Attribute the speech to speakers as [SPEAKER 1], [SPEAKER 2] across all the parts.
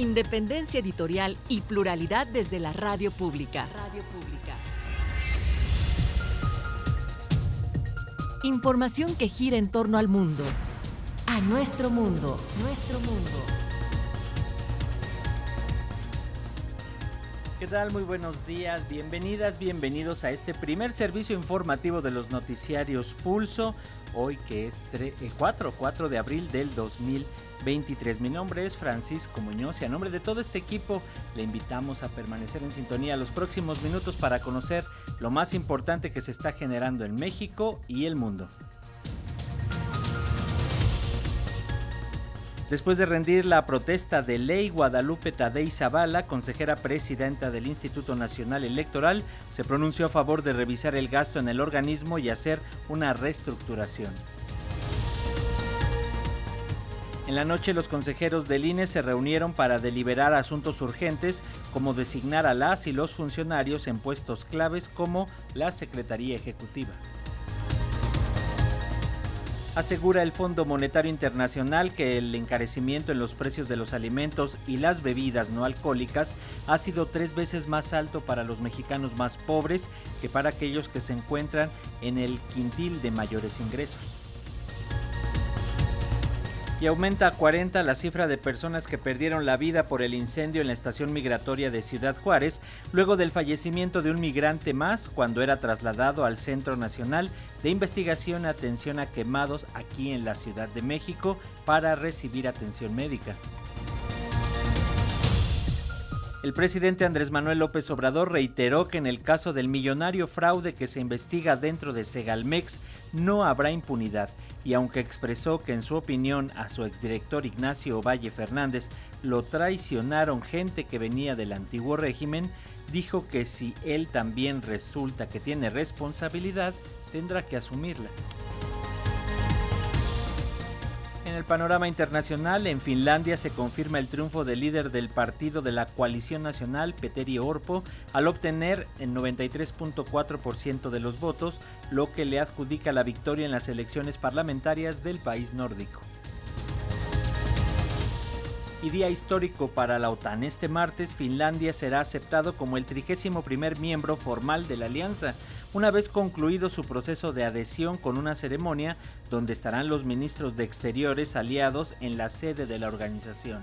[SPEAKER 1] Independencia editorial y pluralidad desde la radio pública. Radio pública. Información que gira en torno al mundo. A nuestro mundo. Nuestro mundo.
[SPEAKER 2] ¿Qué tal? Muy buenos días, bienvenidas, bienvenidos a este primer servicio informativo de los noticiarios Pulso, hoy que es 4, 4 de abril del 2023. Mi nombre es Francisco Muñoz y a nombre de todo este equipo le invitamos a permanecer en sintonía los próximos minutos para conocer lo más importante que se está generando en México y el mundo. Después de rendir la protesta de ley, Guadalupe Tadei Zavala, consejera presidenta del Instituto Nacional Electoral, se pronunció a favor de revisar el gasto en el organismo y hacer una reestructuración. En la noche los consejeros del INE se reunieron para deliberar asuntos urgentes como designar a las y los funcionarios en puestos claves como la Secretaría Ejecutiva. Asegura el Fondo Monetario Internacional que el encarecimiento en los precios de los alimentos y las bebidas no alcohólicas ha sido tres veces más alto para los mexicanos más pobres que para aquellos que se encuentran en el quintil de mayores ingresos. Y aumenta a 40 la cifra de personas que perdieron la vida por el incendio en la estación migratoria de Ciudad Juárez, luego del fallecimiento de un migrante más cuando era trasladado al Centro Nacional de Investigación y Atención a Quemados aquí en la Ciudad de México para recibir atención médica. El presidente Andrés Manuel López Obrador reiteró que en el caso del millonario fraude que se investiga dentro de Segalmex no habrá impunidad y aunque expresó que en su opinión a su exdirector Ignacio Valle Fernández lo traicionaron gente que venía del antiguo régimen, dijo que si él también resulta que tiene responsabilidad, tendrá que asumirla. En el panorama internacional, en Finlandia se confirma el triunfo del líder del partido de la coalición nacional, Petteri Orpo, al obtener el 93.4% de los votos, lo que le adjudica la victoria en las elecciones parlamentarias del país nórdico y día histórico para la OTAN. Este martes Finlandia será aceptado como el 31 primer miembro formal de la alianza, una vez concluido su proceso de adhesión con una ceremonia donde estarán los ministros de Exteriores aliados en la sede de la organización.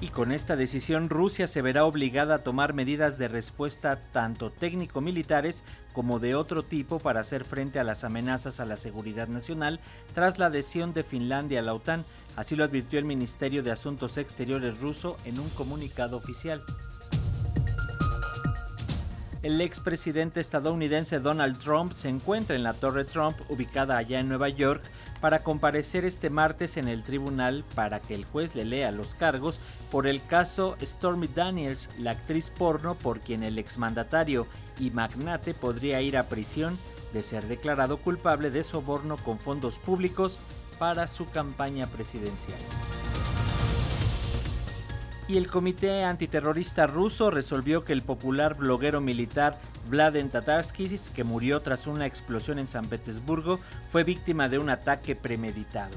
[SPEAKER 2] Y con esta decisión Rusia se verá obligada a tomar medidas de respuesta tanto técnico-militares como de otro tipo para hacer frente a las amenazas a la seguridad nacional tras la adhesión de Finlandia a la OTAN, así lo advirtió el Ministerio de Asuntos Exteriores ruso en un comunicado oficial. El expresidente estadounidense Donald Trump se encuentra en la Torre Trump, ubicada allá en Nueva York, para comparecer este martes en el tribunal para que el juez le lea los cargos por el caso Stormy Daniels, la actriz porno por quien el exmandatario y magnate podría ir a prisión de ser declarado culpable de soborno con fondos públicos para su campaña presidencial. Y el Comité Antiterrorista ruso resolvió que el popular bloguero militar Vladen Tatarsky, que murió tras una explosión en San Petersburgo, fue víctima de un ataque premeditado.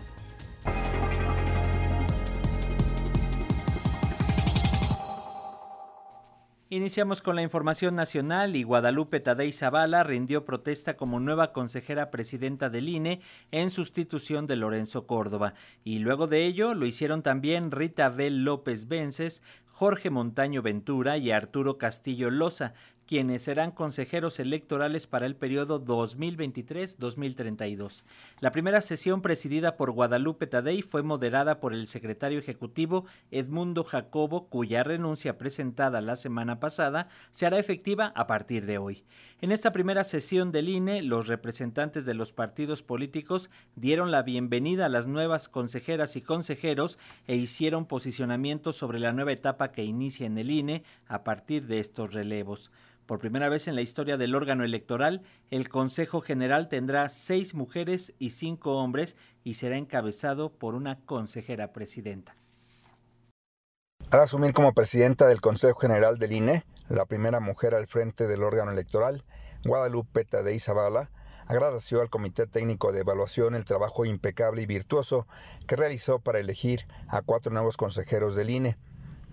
[SPEAKER 2] Iniciamos con la información nacional y Guadalupe Tadei Zavala rindió protesta como nueva consejera presidenta del INE en sustitución de Lorenzo Córdoba. Y luego de ello lo hicieron también Rita Bel López Vences, Jorge Montaño Ventura y Arturo Castillo Loza, quienes serán consejeros electorales para el periodo 2023-2032. La primera sesión presidida por Guadalupe Tadei fue moderada por el secretario ejecutivo Edmundo Jacobo, cuya renuncia presentada la semana pasada se hará efectiva a partir de hoy. En esta primera sesión del INE, los representantes de los partidos políticos dieron la bienvenida a las nuevas consejeras y consejeros e hicieron posicionamientos sobre la nueva etapa que inicia en el INE a partir de estos relevos. Por primera vez en la historia del órgano electoral, el Consejo General tendrá seis mujeres y cinco hombres y será encabezado por una consejera presidenta.
[SPEAKER 3] Al asumir como presidenta del Consejo General del INE, la primera mujer al frente del órgano electoral, Guadalupe Tadei Zavala, agradeció al Comité Técnico de Evaluación el trabajo impecable y virtuoso que realizó para elegir a cuatro nuevos consejeros del INE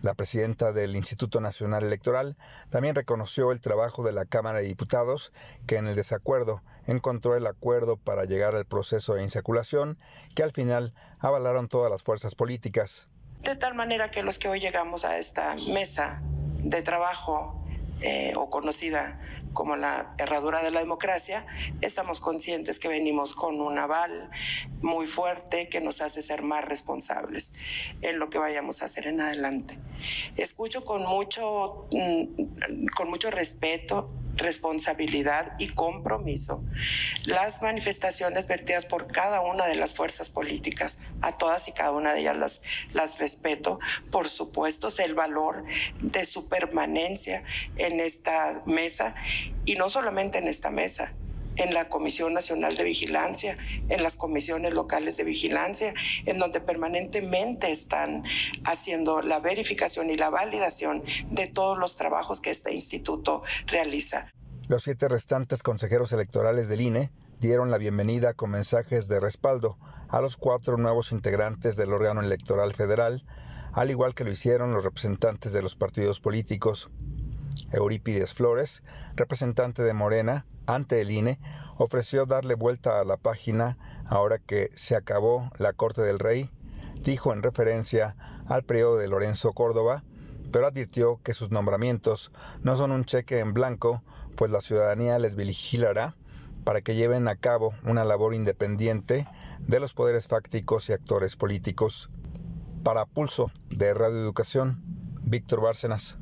[SPEAKER 3] la presidenta del Instituto Nacional Electoral también reconoció el trabajo de la Cámara de Diputados, que en el desacuerdo encontró el acuerdo para llegar al proceso de insaculación, que al final avalaron todas las fuerzas políticas.
[SPEAKER 4] De tal manera que los que hoy llegamos a esta mesa de trabajo eh, o conocida como la herradura de la democracia, estamos conscientes que venimos con un aval muy fuerte que nos hace ser más responsables en lo que vayamos a hacer en adelante. Escucho con mucho, mm, con mucho respeto responsabilidad y compromiso las manifestaciones vertidas por cada una de las fuerzas políticas. A todas y cada una de ellas las, las respeto. Por supuesto, sé el valor de su permanencia en esta mesa y no solamente en esta mesa, en la Comisión Nacional de Vigilancia, en las comisiones locales de vigilancia, en donde permanentemente están haciendo la verificación y la validación de todos los trabajos que este instituto realiza.
[SPEAKER 3] Los siete restantes consejeros electorales del INE dieron la bienvenida con mensajes de respaldo a los cuatro nuevos integrantes del órgano electoral federal, al igual que lo hicieron los representantes de los partidos políticos. Eurípides Flores, representante de Morena ante el INE, ofreció darle vuelta a la página ahora que se acabó la Corte del Rey, dijo en referencia al periodo de Lorenzo Córdoba, pero advirtió que sus nombramientos no son un cheque en blanco, pues la ciudadanía les vigilará para que lleven a cabo una labor independiente de los poderes fácticos y actores políticos. Para Pulso de Radio Educación, Víctor Bárcenas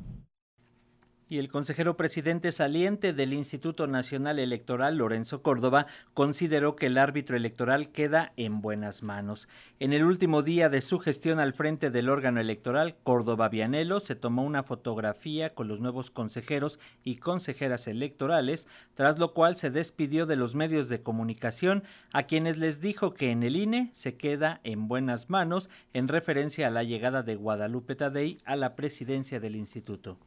[SPEAKER 2] y el consejero presidente saliente del Instituto Nacional Electoral, Lorenzo Córdoba, consideró que el árbitro electoral queda en buenas manos. En el último día de su gestión al frente del órgano electoral, Córdoba Vianelo se tomó una fotografía con los nuevos consejeros y consejeras electorales, tras lo cual se despidió de los medios de comunicación, a quienes les dijo que en el INE se queda en buenas manos en referencia a la llegada de Guadalupe Tadei a la presidencia del instituto.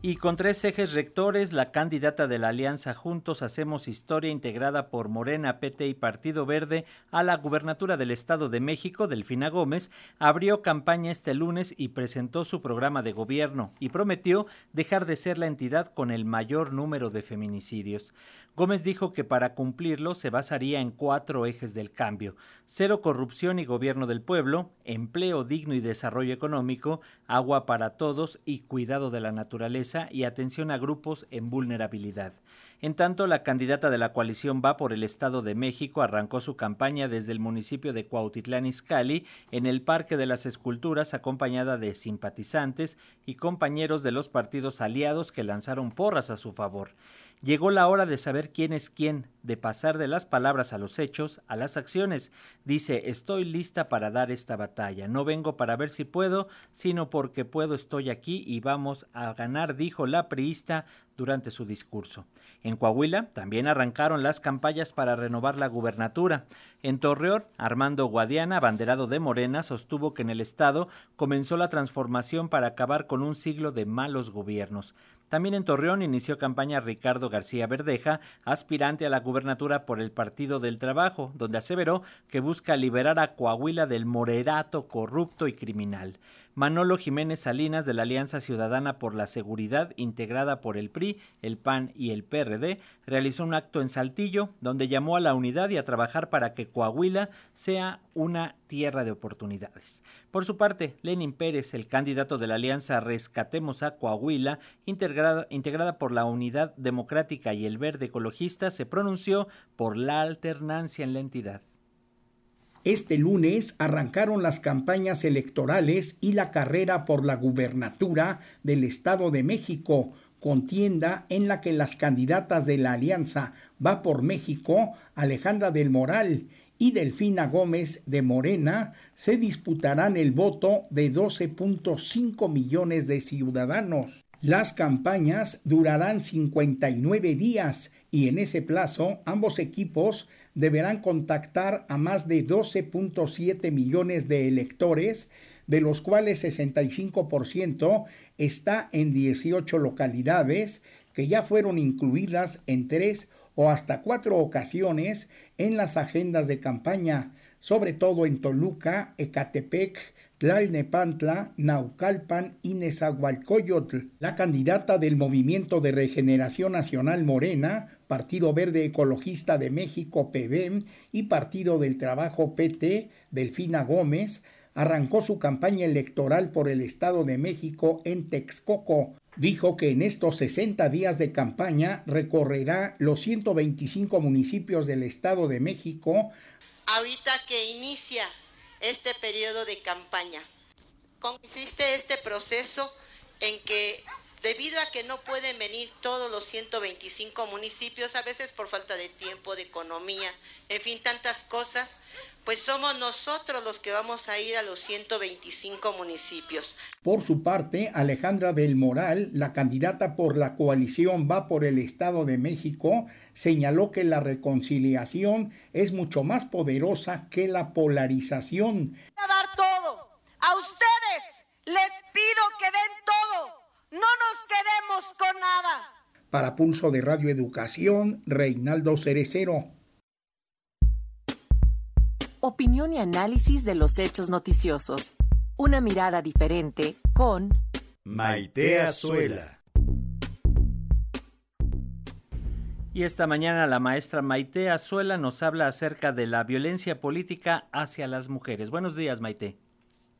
[SPEAKER 2] Y con tres ejes rectores, la candidata de la Alianza Juntos Hacemos Historia, integrada por Morena, PT y Partido Verde, a la gubernatura del Estado de México, Delfina Gómez, abrió campaña este lunes y presentó su programa de gobierno y prometió dejar de ser la entidad con el mayor número de feminicidios. Gómez dijo que para cumplirlo se basaría en cuatro ejes del cambio: cero corrupción y gobierno del pueblo, empleo digno y desarrollo económico, agua para todos y cuidado de la naturaleza y atención a grupos en vulnerabilidad. En tanto, la candidata de la coalición Va por el Estado de México arrancó su campaña desde el municipio de Cuautitlán Izcalli en el Parque de las Esculturas acompañada de simpatizantes y compañeros de los partidos aliados que lanzaron porras a su favor. Llegó la hora de saber quién es quién, de pasar de las palabras a los hechos, a las acciones. Dice, estoy lista para dar esta batalla. No vengo para ver si puedo, sino porque puedo estoy aquí y vamos a ganar, dijo la priista durante su discurso. En Coahuila también arrancaron las campañas para renovar la gubernatura. En Torreón, Armando Guadiana, abanderado de Morena, sostuvo que en el estado comenzó la transformación para acabar con un siglo de malos gobiernos. También en Torreón inició campaña Ricardo García Verdeja, aspirante a la gubernatura por el Partido del Trabajo, donde aseveró que busca liberar a Coahuila del morerato corrupto y criminal. Manolo Jiménez Salinas de la Alianza Ciudadana por la Seguridad, integrada por el PRI, el PAN y el PRD, realizó un acto en Saltillo donde llamó a la unidad y a trabajar para que Coahuila sea una tierra de oportunidades. Por su parte, Lenin Pérez, el candidato de la Alianza Rescatemos a Coahuila, integrada, integrada por la Unidad Democrática y el Verde Ecologista, se pronunció por la alternancia en la entidad.
[SPEAKER 5] Este lunes arrancaron las campañas electorales y la carrera por la gubernatura del Estado de México, contienda en la que las candidatas de la alianza Va por México, Alejandra del Moral y Delfina Gómez de Morena, se disputarán el voto de 12.5 millones de ciudadanos. Las campañas durarán 59 días y en ese plazo ambos equipos deberán contactar a más de 12.7 millones de electores, de los cuales 65% está en 18 localidades que ya fueron incluidas en tres o hasta cuatro ocasiones en las agendas de campaña, sobre todo en Toluca, Ecatepec, Tlalnepantla, Naucalpan y Nezahualcóyotl. La candidata del Movimiento de Regeneración Nacional Morena, Partido Verde Ecologista de México PBM y Partido del Trabajo PT, Delfina Gómez, arrancó su campaña electoral por el Estado de México en Texcoco. Dijo que en estos 60 días de campaña recorrerá los 125 municipios del Estado de México.
[SPEAKER 6] Ahorita que inicia este periodo de campaña, consiste este proceso en que Debido a que no pueden venir todos los 125 municipios, a veces por falta de tiempo, de economía, en fin, tantas cosas, pues somos nosotros los que vamos a ir a los 125 municipios.
[SPEAKER 5] Por su parte, Alejandra del Moral, la candidata por la coalición Va por el Estado de México, señaló que la reconciliación es mucho más poderosa que la polarización.
[SPEAKER 6] A dar todo. A ustedes les pido no nos quedemos con nada.
[SPEAKER 5] Para Pulso de Radio Educación, Reinaldo Cerecero.
[SPEAKER 1] Opinión y análisis de los hechos noticiosos. Una mirada diferente con
[SPEAKER 7] Maite Azuela.
[SPEAKER 2] Y esta mañana la maestra Maite Azuela nos habla acerca de la violencia política hacia las mujeres. Buenos días, Maite.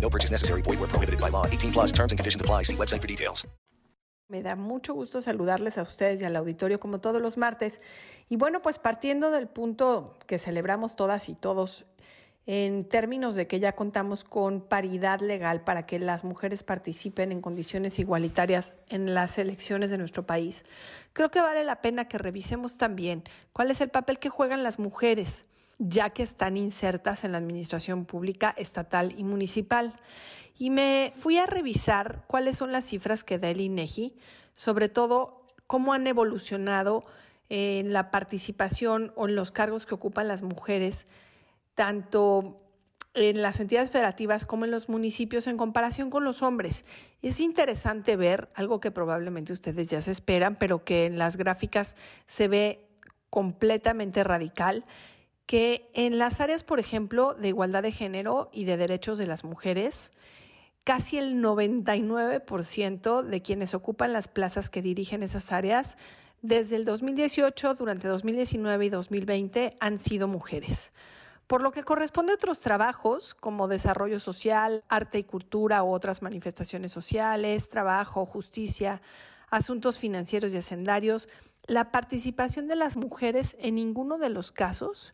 [SPEAKER 8] No purchase necessary. Where prohibited by law. 18 plus terms and conditions apply.
[SPEAKER 9] Me da mucho gusto saludarles a ustedes y al auditorio como todos los martes. Y bueno, pues partiendo del punto que celebramos todas y todos en términos de que ya contamos con paridad legal para que las mujeres participen en condiciones igualitarias en las elecciones de nuestro país, creo que vale la pena que revisemos también cuál es el papel que juegan las mujeres ya que están insertas en la administración pública estatal y municipal. Y me fui a revisar cuáles son las cifras que da el INEGI, sobre todo cómo han evolucionado en la participación o en los cargos que ocupan las mujeres, tanto en las entidades federativas como en los municipios en comparación con los hombres. Es interesante ver algo que probablemente ustedes ya se esperan, pero que en las gráficas se ve completamente radical que en las áreas, por ejemplo, de igualdad de género y de derechos de las mujeres, casi el 99% de quienes ocupan las plazas que dirigen esas áreas desde el 2018, durante 2019 y 2020 han sido mujeres. Por lo que corresponde a otros trabajos como desarrollo social, arte y cultura u otras manifestaciones sociales, trabajo, justicia, asuntos financieros y hacendarios, la participación de las mujeres en ninguno de los casos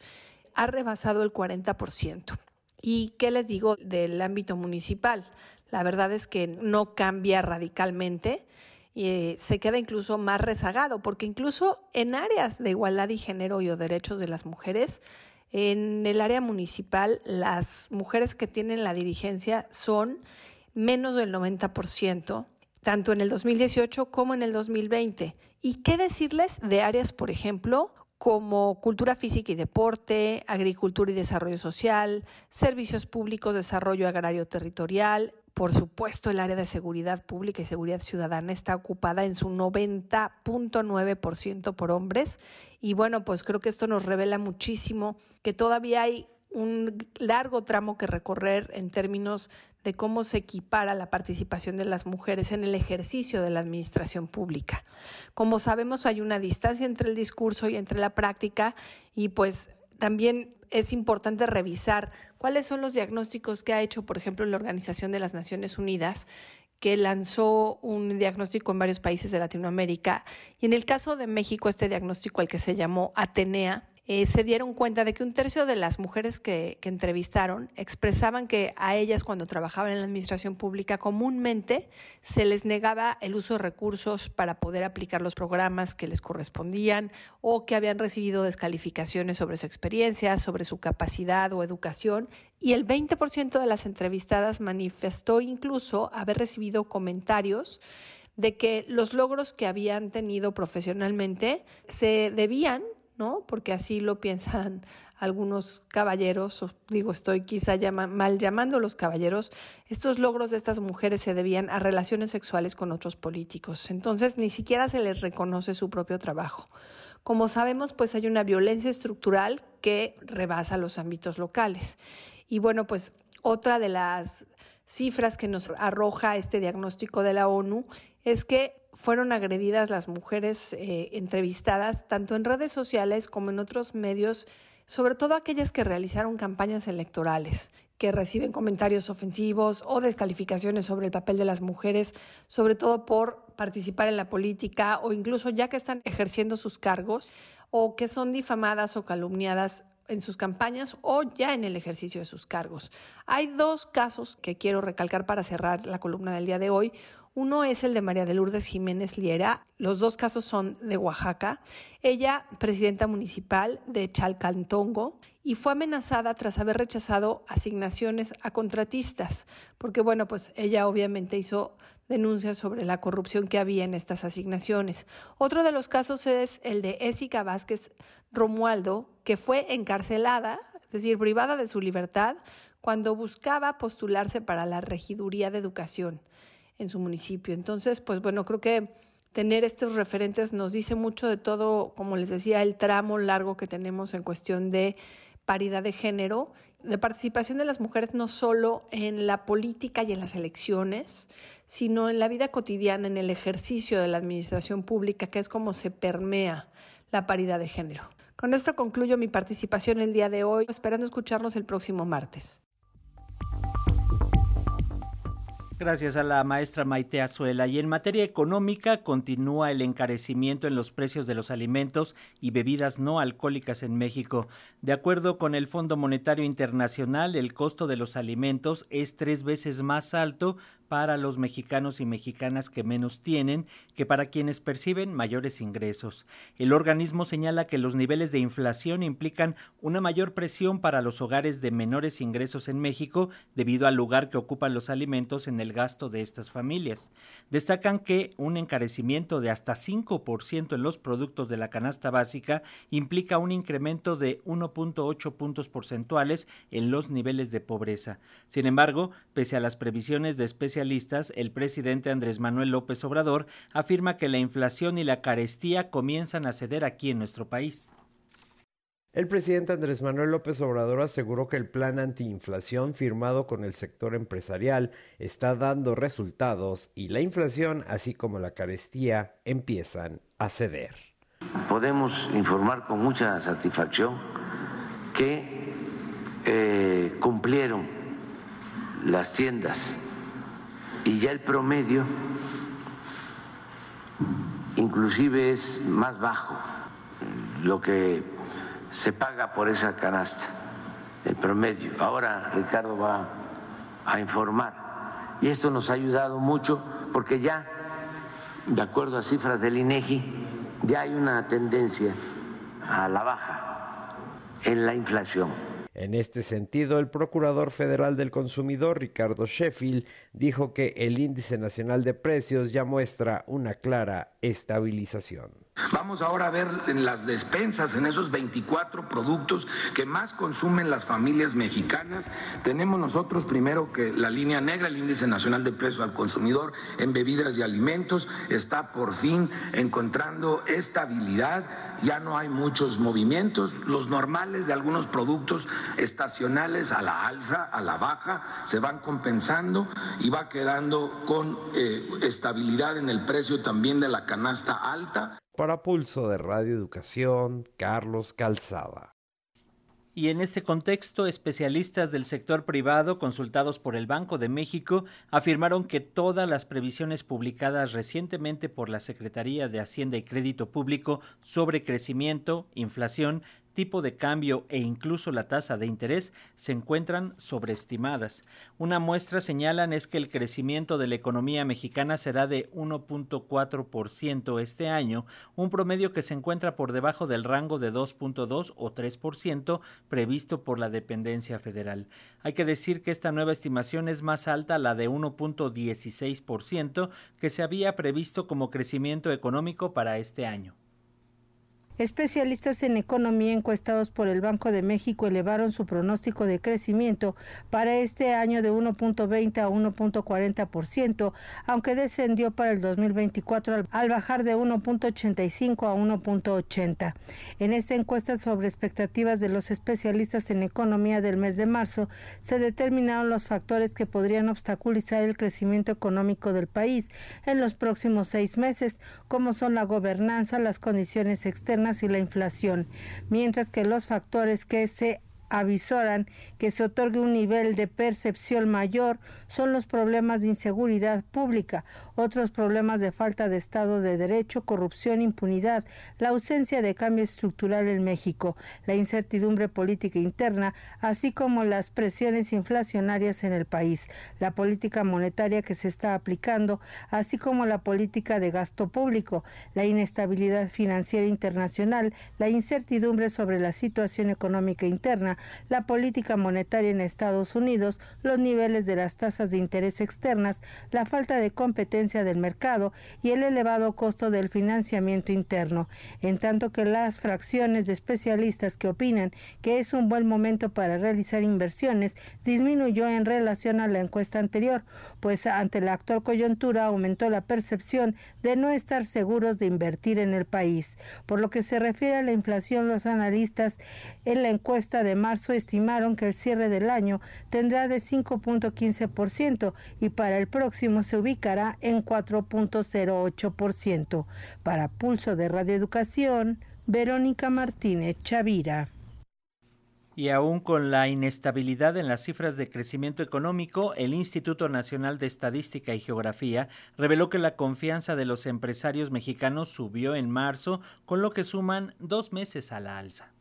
[SPEAKER 9] ha rebasado el 40%. ¿Y qué les digo del ámbito municipal? La verdad es que no cambia radicalmente y eh, se queda incluso más rezagado, porque incluso en áreas de igualdad y género y o derechos de las mujeres, en el área municipal, las mujeres que tienen la dirigencia son menos del 90%, tanto en el 2018 como en el 2020. ¿Y qué decirles de áreas, por ejemplo, como cultura física y deporte, agricultura y desarrollo social, servicios públicos, desarrollo agrario territorial, por supuesto, el área de seguridad pública y seguridad ciudadana está ocupada en su 90.9% por hombres. Y bueno, pues creo que esto nos revela muchísimo que todavía hay un largo tramo que recorrer en términos de cómo se equipara la participación de las mujeres en el ejercicio de la administración pública. Como sabemos, hay una distancia entre el discurso y entre la práctica y pues también es importante revisar cuáles son los diagnósticos que ha hecho, por ejemplo, la Organización de las Naciones Unidas, que lanzó un diagnóstico en varios países de Latinoamérica. Y en el caso de México, este diagnóstico, al que se llamó Atenea, eh, se dieron cuenta de que un tercio de las mujeres que, que, entrevistaron expresaban que a ellas cuando trabajaban en la administración pública comúnmente se les negaba el uso de recursos para poder aplicar los programas que les correspondían o que habían recibido descalificaciones sobre su experiencia, sobre su capacidad o educación. Y el 20% de las entrevistadas manifestó incluso haber recibido comentarios de que los logros que habían tenido profesionalmente se debían ¿no? Porque así lo piensan algunos caballeros, digo, estoy quizá mal llamando los caballeros, estos logros de estas mujeres se debían a relaciones sexuales con otros políticos. Entonces, ni siquiera se les reconoce su propio trabajo. Como sabemos, pues hay una violencia estructural que rebasa los ámbitos locales. Y bueno, pues otra de las cifras que nos arroja este diagnóstico de la ONU es que fueron agredidas las mujeres eh, entrevistadas tanto en redes sociales como en otros medios, sobre todo aquellas que realizaron campañas electorales, que reciben comentarios ofensivos o descalificaciones sobre el papel de las mujeres, sobre todo por participar en la política o incluso ya que están ejerciendo sus cargos o que son difamadas o calumniadas en sus campañas o ya en el ejercicio de sus cargos. Hay dos casos que quiero recalcar para cerrar la columna del día de hoy. Uno es el de María de Lourdes Jiménez Liera. Los dos casos son de Oaxaca. Ella, presidenta municipal de Chalcantongo, y fue amenazada tras haber rechazado asignaciones a contratistas, porque bueno, pues ella obviamente hizo denuncias sobre la corrupción que había en estas asignaciones. Otro de los casos es el de Ésica Vázquez Romualdo, que fue encarcelada, es decir, privada de su libertad, cuando buscaba postularse para la regiduría de educación en su municipio. Entonces, pues bueno, creo que tener estos referentes nos dice mucho de todo, como les decía, el tramo largo que tenemos en cuestión de paridad de género, de participación de las mujeres no solo en la política y en las elecciones, sino en la vida cotidiana, en el ejercicio de la administración pública, que es como se permea la paridad de género. Con esto concluyo mi participación el día de hoy, esperando escucharlos el próximo martes.
[SPEAKER 2] Gracias a la maestra Maite Azuela. Y en materia económica continúa el encarecimiento en los precios de los alimentos y bebidas no alcohólicas en México. De acuerdo con el Fondo Monetario Internacional, el costo de los alimentos es tres veces más alto para los mexicanos y mexicanas que menos tienen que para quienes perciben mayores ingresos. El organismo señala que los niveles de inflación implican una mayor presión para los hogares de menores ingresos en México debido al lugar que ocupan los alimentos en el gasto de estas familias. Destacan que un encarecimiento de hasta 5% en los productos de la canasta básica implica un incremento de 1.8 puntos porcentuales en los niveles de pobreza. Sin embargo, pese a las previsiones de especialistas el presidente Andrés Manuel López Obrador afirma que la inflación y la carestía comienzan a ceder aquí en nuestro país.
[SPEAKER 10] El presidente Andrés Manuel López Obrador aseguró que el plan antiinflación firmado con el sector empresarial está dando resultados y la inflación, así como la carestía, empiezan a ceder.
[SPEAKER 11] podemos informar con mucha satisfacción que eh, cumplieron las tiendas y ya el promedio inclusive es más bajo lo que se paga por esa canasta, el promedio. Ahora Ricardo va a informar. Y esto nos ha ayudado mucho porque ya, de acuerdo a cifras del INEGI, ya hay una tendencia a la baja en la inflación.
[SPEAKER 10] En este sentido, el Procurador Federal del Consumidor, Ricardo Sheffield, dijo que el índice nacional de precios ya muestra una clara estabilización.
[SPEAKER 12] Vamos ahora a ver en las despensas, en esos 24 productos que más consumen las familias mexicanas. Tenemos nosotros primero que la línea negra, el índice nacional de precios al consumidor en bebidas y alimentos, está por fin encontrando estabilidad. Ya no hay muchos movimientos, los normales de algunos productos estacionales a la alza, a la baja, se van compensando y va quedando con eh, estabilidad en el precio también de la canasta alta.
[SPEAKER 10] Para Pulso de Radio Educación, Carlos Calzada.
[SPEAKER 2] Y en este contexto, especialistas del sector privado consultados por el Banco de México afirmaron que todas las previsiones publicadas recientemente por la Secretaría de Hacienda y Crédito Público sobre crecimiento, inflación, tipo de cambio e incluso la tasa de interés se encuentran sobreestimadas. Una muestra señalan es que el crecimiento de la economía mexicana será de 1.4% este año, un promedio que se encuentra por debajo del rango de 2.2 o 3% previsto por la dependencia federal. Hay que decir que esta nueva estimación es más alta a la de 1.16% que se había previsto como crecimiento económico para este año.
[SPEAKER 13] Especialistas en economía encuestados por el Banco de México elevaron su pronóstico de crecimiento para este año de 1.20 a 1.40%, aunque descendió para el 2024 al bajar de 1.85 a 1.80. En esta encuesta sobre expectativas de los especialistas en economía del mes de marzo, se determinaron los factores que podrían obstaculizar el crecimiento económico del país en los próximos seis meses, como son la gobernanza, las condiciones externas, y la inflación, mientras que los factores que se avisoran que se otorgue un nivel de percepción mayor son los problemas de inseguridad pública, otros problemas de falta de Estado de Derecho, corrupción, impunidad, la ausencia de cambio estructural en México, la incertidumbre política interna, así como las presiones inflacionarias en el país, la política monetaria que se está aplicando, así como la política de gasto público, la inestabilidad financiera internacional, la incertidumbre sobre la situación económica interna, la política monetaria en Estados Unidos, los niveles de las tasas de interés externas, la falta de competencia del mercado y el elevado costo del financiamiento interno, en tanto que las fracciones de especialistas que opinan que es un buen momento para realizar inversiones disminuyó en relación a la encuesta anterior, pues ante la actual coyuntura aumentó la percepción de no estar seguros de invertir en el país. Por lo que se refiere a la inflación, los analistas en la encuesta de marzo estimaron que el cierre del año tendrá de 5.15% y para el próximo se ubicará en 4.08%. Para Pulso de Radio Educación, Verónica Martínez Chavira.
[SPEAKER 2] Y aún con la inestabilidad en las cifras de crecimiento económico, el Instituto Nacional de Estadística y Geografía reveló que la confianza de los empresarios mexicanos subió en marzo, con lo que suman dos meses a la alza.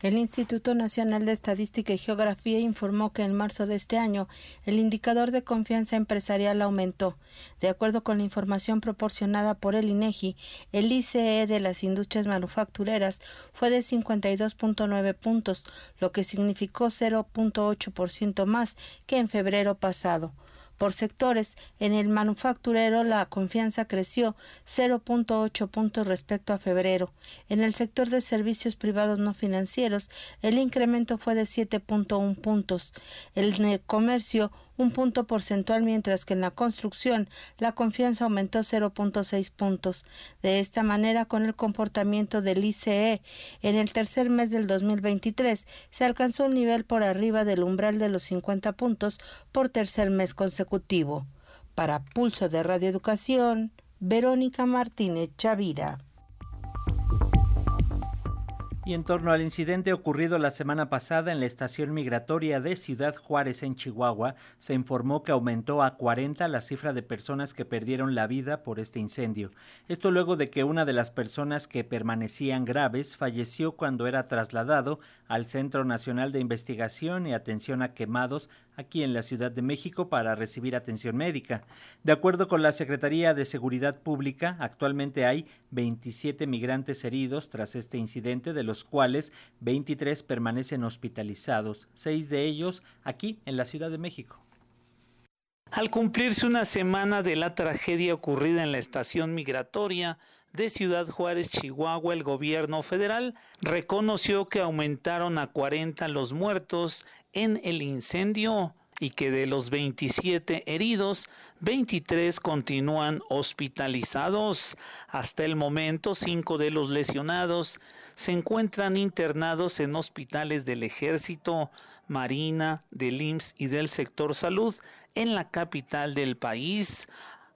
[SPEAKER 13] El Instituto Nacional de Estadística y Geografía informó que en marzo de este año el indicador de confianza empresarial aumentó. De acuerdo con la información proporcionada por el INEGI, el ICE de las industrias manufactureras fue de 52.9 puntos, lo que significó 0.8% más que en febrero pasado. Por sectores, en el manufacturero la confianza creció 0.8 puntos respecto a febrero. En el sector de servicios privados no financieros, el incremento fue de 7.1 puntos. El comercio, un punto porcentual, mientras que en la construcción la confianza aumentó 0.6 puntos. De esta manera, con el comportamiento del ICE en el tercer mes del 2023, se alcanzó un nivel por arriba del umbral de los 50 puntos por tercer mes consecutivo. Para Pulso de Radio Educación, Verónica Martínez Chavira.
[SPEAKER 2] Y en torno al incidente ocurrido la semana pasada en la estación migratoria de Ciudad Juárez en Chihuahua, se informó que aumentó a 40 la cifra de personas que perdieron la vida por este incendio. Esto luego de que una de las personas que permanecían graves falleció cuando era trasladado al Centro Nacional de Investigación y Atención a Quemados aquí en la Ciudad de México para recibir atención médica. De acuerdo con la Secretaría de Seguridad Pública, actualmente hay 27 migrantes heridos tras este incidente, de los cuales 23 permanecen hospitalizados, seis de ellos aquí en la Ciudad de México.
[SPEAKER 14] Al cumplirse una semana de la tragedia ocurrida en la estación migratoria, de Ciudad Juárez, Chihuahua, el gobierno federal reconoció que aumentaron a 40 los muertos en el incendio y que de los 27 heridos, 23 continúan hospitalizados. Hasta el momento, cinco de los lesionados se encuentran internados en hospitales del Ejército, Marina, del IMSS y del sector salud en la capital del país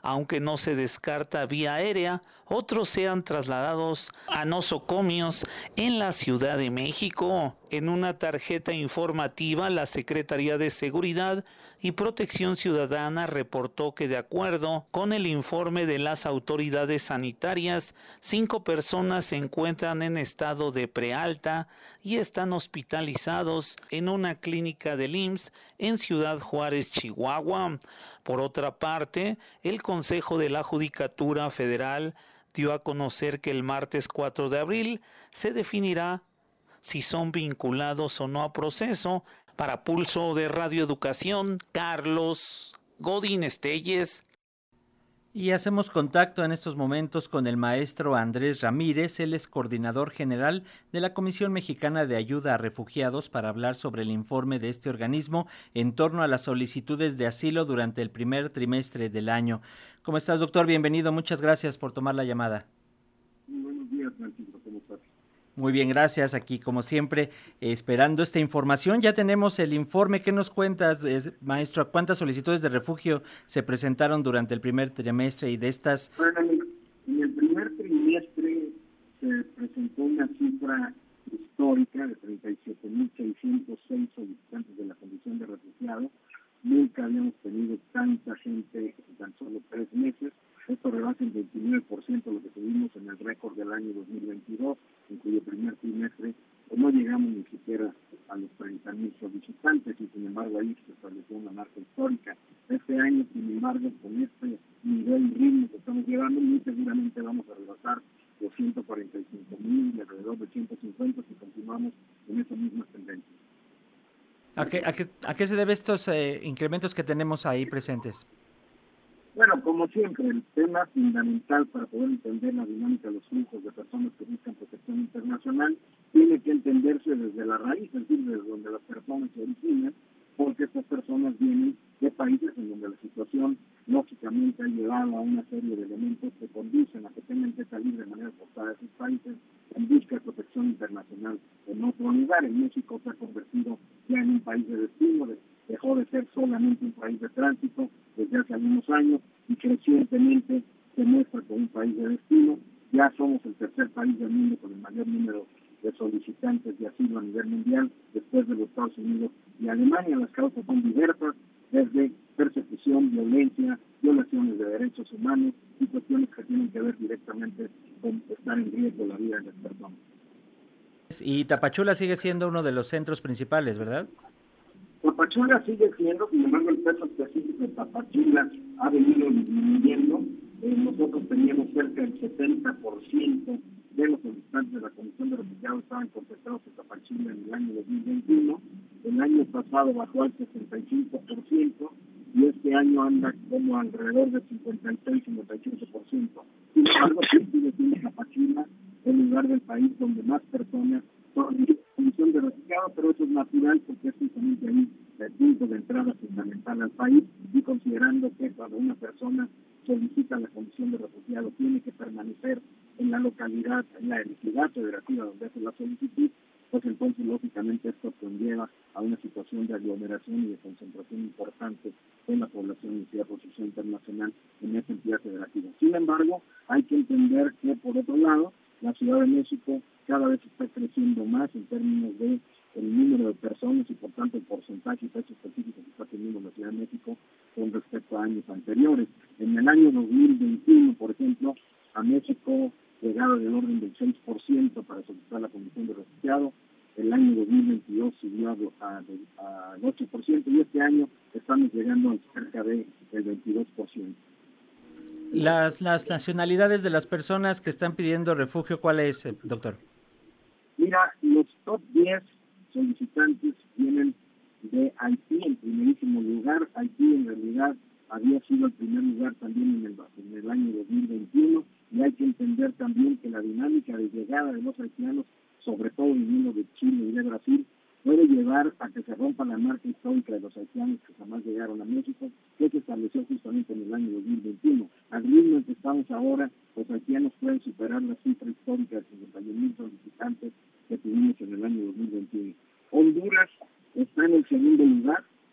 [SPEAKER 14] aunque no se descarta vía aérea, otros sean trasladados a nosocomios en la Ciudad de México. En una tarjeta informativa, la Secretaría de Seguridad y Protección Ciudadana reportó que de acuerdo con el informe de las autoridades sanitarias, cinco personas se encuentran en estado de prealta y están hospitalizados en una clínica del IMSS en Ciudad Juárez, Chihuahua. Por otra parte, el Consejo de la Judicatura Federal dio a conocer que el martes 4 de abril se definirá si son vinculados o no a proceso. Para Pulso de Radioeducación, Carlos Godín Estelles.
[SPEAKER 2] Y hacemos contacto en estos momentos con el maestro Andrés Ramírez, él es coordinador general de la Comisión Mexicana de Ayuda a Refugiados para hablar sobre el informe de este organismo en torno a las solicitudes de asilo durante el primer trimestre del año. ¿Cómo estás, doctor? Bienvenido, muchas gracias por tomar la llamada.
[SPEAKER 15] buenos días.
[SPEAKER 2] Muy bien, gracias. Aquí, como siempre, esperando esta información. Ya tenemos el informe. ¿Qué nos cuentas, maestro? ¿Cuántas solicitudes de refugio se presentaron durante el primer trimestre y de estas?
[SPEAKER 15] Bueno, en el primer trimestre se presentó una cifra histórica de 37.606 solicitantes de la condición de refugiado. Nunca habíamos tenido tanta gente en tan solo tres meses. Esto rebasa el 29% de lo que tuvimos en el récord del año 2022, en cuyo primer trimestre pues, no llegamos ni siquiera a los 30.000 solicitantes y sin embargo ahí se estableció una marca histórica. Este año, sin embargo, con este nivel y ritmo que estamos llevando, muy seguramente vamos a rebasar los 145.000 y alrededor de 150 si continuamos en esas mismas tendencias.
[SPEAKER 2] ¿A qué, a qué, a qué se debe estos eh, incrementos que tenemos ahí presentes?
[SPEAKER 15] Bueno, como siempre, el tema fundamental para poder entender la dinámica de los flujos de personas que buscan protección internacional tiene que entenderse desde la raíz, es decir, desde donde las personas se originan, porque estas personas vienen de países en donde la situación lógicamente ha llevado a una serie de elementos que conducen a que tengan que salir de manera forzada de sus países en busca de protección internacional. En otro lugar, en México se ha convertido ya en un país de destino, dejó de ser solamente un país de tránsito desde hace algunos años y crecientemente se muestra como un país de destino. Ya somos el tercer país del mundo con el mayor número de solicitantes de asilo a nivel mundial, después de los Estados Unidos y Alemania. Las causas son diversas, desde persecución, violencia, violaciones de derechos humanos y cuestiones que tienen que ver directamente con estar en riesgo la vida de las personas.
[SPEAKER 2] Y Tapachula sigue siendo uno de los centros principales, ¿verdad?
[SPEAKER 15] Tapachula sigue siendo, sin embargo, el peso específico de Tapachula ha venido disminuyendo. Eh, nosotros teníamos cerca del 70% de los solicitantes de la Comisión de Refugiados estaban concentrados en Tapachula en el año 2021. El año pasado bajó al 65% y este año anda como alrededor del 56-58%. Sin embargo, sigue siendo Tapachula el lugar del país donde más personas son en condición de refugiados, pero eso es natural porque es justamente ahí el punto de entrada fundamental al país y considerando que cuando una persona solicita la condición de refugiado tiene que permanecer en la localidad, en la entidad federativa donde hace la solicitud, pues entonces lógicamente esto conlleva a una situación de aglomeración y de concentración importante en la población en cierta posición internacional en esa entidad federativa. Sin embargo, hay que entender que por otro lado, la Ciudad de México cada vez está creciendo más en términos de el número de personas y por tanto el porcentaje y fecha específico que está teniendo la Ciudad de México con respecto a años anteriores. En el año 2021, por ejemplo, a México llegaba del orden del 6% para solicitar la condición de refugiado, el año 2022 subió al 8% y este año estamos llegando a cerca del 22%.
[SPEAKER 2] Las, las nacionalidades de las personas que están pidiendo refugio, ¿cuál es, eh, doctor?
[SPEAKER 15] Mira, los top 10 solicitantes vienen de Haití en primerísimo lugar. Haití en realidad había sido el primer lugar también en el, en el año 2021 y hay que entender también que la dinámica de llegada de los haitianos, sobre todo viniendo de Chile y de Brasil, puede llevar a que se rompa la marca histórica de los haitianos que jamás llegaron a México, que se estableció justamente en el año 2021. Al ritmo en que estamos ahora, los haitianos pueden superar la cifra histórica de 51 mil solicitantes que tuvimos en el año 2021. Honduras está en el segundo lugar.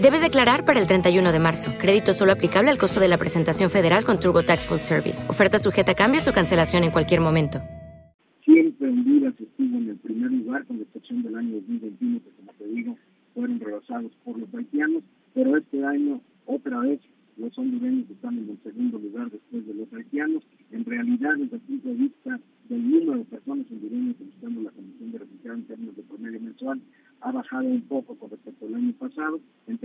[SPEAKER 16] Debes declarar para el 31 de marzo. Crédito solo aplicable al costo de la presentación federal con TurboTax Full Service. Oferta sujeta a cambios o cancelación en cualquier momento.
[SPEAKER 15] Siempre Honduras estuvo en el primer lugar, con excepción del año 2021, que como te digo, fueron rebasados por los haitianos, pero este año otra vez los hondureños están en el segundo lugar después de los haitianos. En realidad, desde el punto de vista del número de personas hondureñas solicitando la Comisión de Refugiados en términos de promedio mensual, ha bajado un poco con respecto al año pasado. En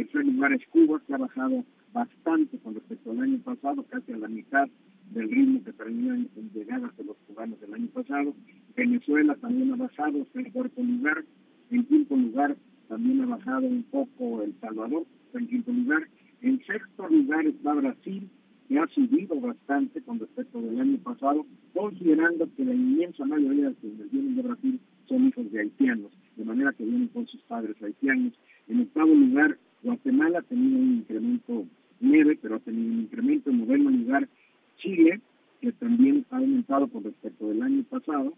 [SPEAKER 15] es Cuba, que ha bajado bastante con respecto al año pasado, casi a la mitad del ritmo que tenían en llegadas de los cubanos del año pasado. Venezuela también ha bajado, está en cuarto lugar. En quinto lugar también ha bajado un poco El Salvador, está en quinto lugar. En sexto lugar está Brasil, que ha subido bastante con respecto del año pasado, considerando que la inmensa mayoría de quienes vienen de Brasil son hijos de haitianos, de manera que vienen con sus padres haitianos. En octavo lugar, Guatemala ha tenido un incremento leve, pero ha tenido un incremento. En noveno lugar, Chile, que también ha aumentado con respecto del año pasado.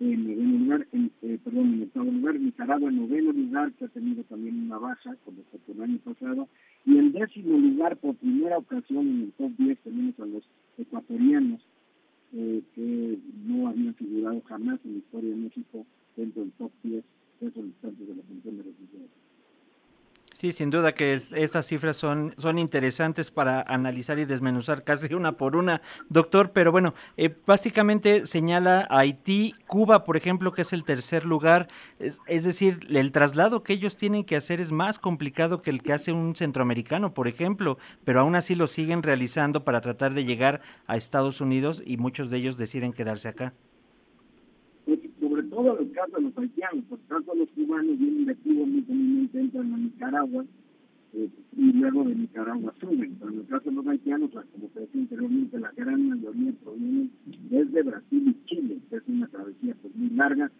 [SPEAKER 15] En noveno lugar, en, eh, perdón, en octavo lugar, Nicaragua en noveno lugar, que ha tenido también una baja con respecto al año pasado. Y en décimo lugar, por primera ocasión en el top 10, tenemos a los ecuatorianos, eh, que no habían figurado jamás en la historia de México dentro del top 10 de solicitantes de la pensión de refugiados.
[SPEAKER 2] Sí, sin duda que es- estas cifras son, son interesantes para analizar y desmenuzar casi una por una, doctor, pero bueno, eh, básicamente señala Haití, Cuba, por ejemplo, que es el tercer lugar, es, es decir, el traslado que ellos tienen que hacer es más complicado que el que hace un centroamericano, por ejemplo, pero aún así lo siguen realizando para tratar de llegar a Estados Unidos y muchos de ellos deciden quedarse acá.
[SPEAKER 15] Pues, sobre todo en el caso de los haitianos, por caso los cubanos vienen de Cuba muy comúnmente entran a Nicaragua eh, y luego de Nicaragua suben. Pero en el caso de los haitianos, pues, como te decía anteriormente, la gran mayoría provienen desde Brasil y Chile, que es una travesía pues, muy larga.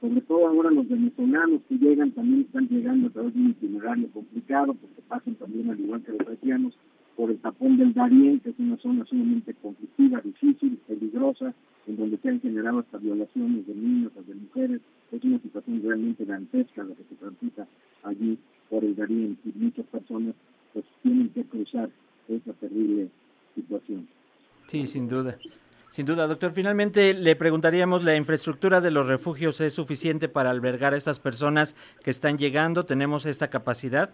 [SPEAKER 15] Sobre todo ahora los venezolanos que llegan también están llegando a través de un itinerario complicado, porque pasan también, al igual que los haitianos, por el tapón del Darién, que es una zona sumamente conflictiva, difícil, peligrosa, en donde se han generado hasta violaciones de niños, de mujeres. Es una situación realmente dantesca la que se transita allí por el Darién y muchas personas pues tienen que cruzar esa terrible situación.
[SPEAKER 2] Sí, sin duda. Sin duda, doctor. Finalmente le preguntaríamos, ¿la infraestructura de los refugios es suficiente para albergar a estas personas que están llegando? ¿Tenemos esta capacidad?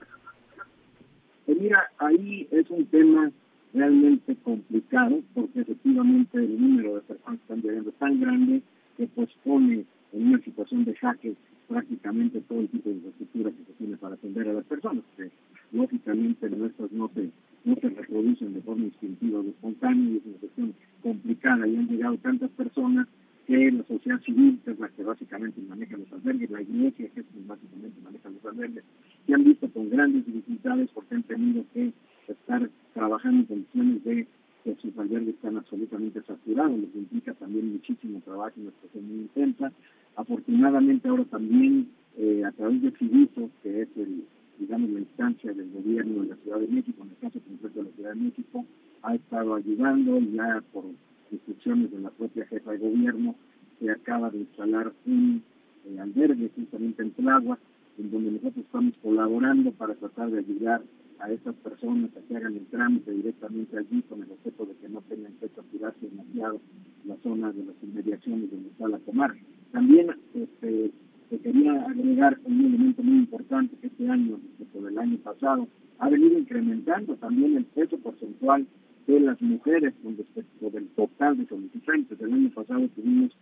[SPEAKER 15] Pues mira, ahí es un tema realmente complicado, porque efectivamente el número de personas que están viviendo es tan grande que pues pone en una situación de jaque prácticamente todo el tipo de infraestructura que se tiene para atender a las personas, que lógicamente nuestras no se, no se reproducen de forma instintiva o espontánea y es una cuestión complicada y han llegado tantas personas que la sociedad civil, que es la que básicamente maneja los albergues, la iglesia, que es quien básicamente maneja los albergues, y han visto con grandes dificultades porque han tenido que estar trabajando en condiciones de que sus albergues están absolutamente saturados, lo que implica también muchísimo trabajo y una situación muy intensa. Afortunadamente ahora también eh, a través de FIDISO, que es el, digamos la instancia del gobierno de la Ciudad de México, en el caso concreto de la Ciudad de México, ha estado ayudando ya por instrucciones de la propia jefa de gobierno, se acaba de instalar un eh, albergue justamente en Tláhuac, en donde nosotros estamos colaborando para tratar de ayudar a estas personas a que hagan el trámite directamente allí con el objeto de que no tengan que saturarse demasiado la zona de las inmediaciones donde está la comarca. También este, se quería agregar un elemento muy importante que este año, respecto del año pasado, ha venido incrementando también el peso porcentual de las mujeres con respecto del total de solicitantes. El año pasado tuvimos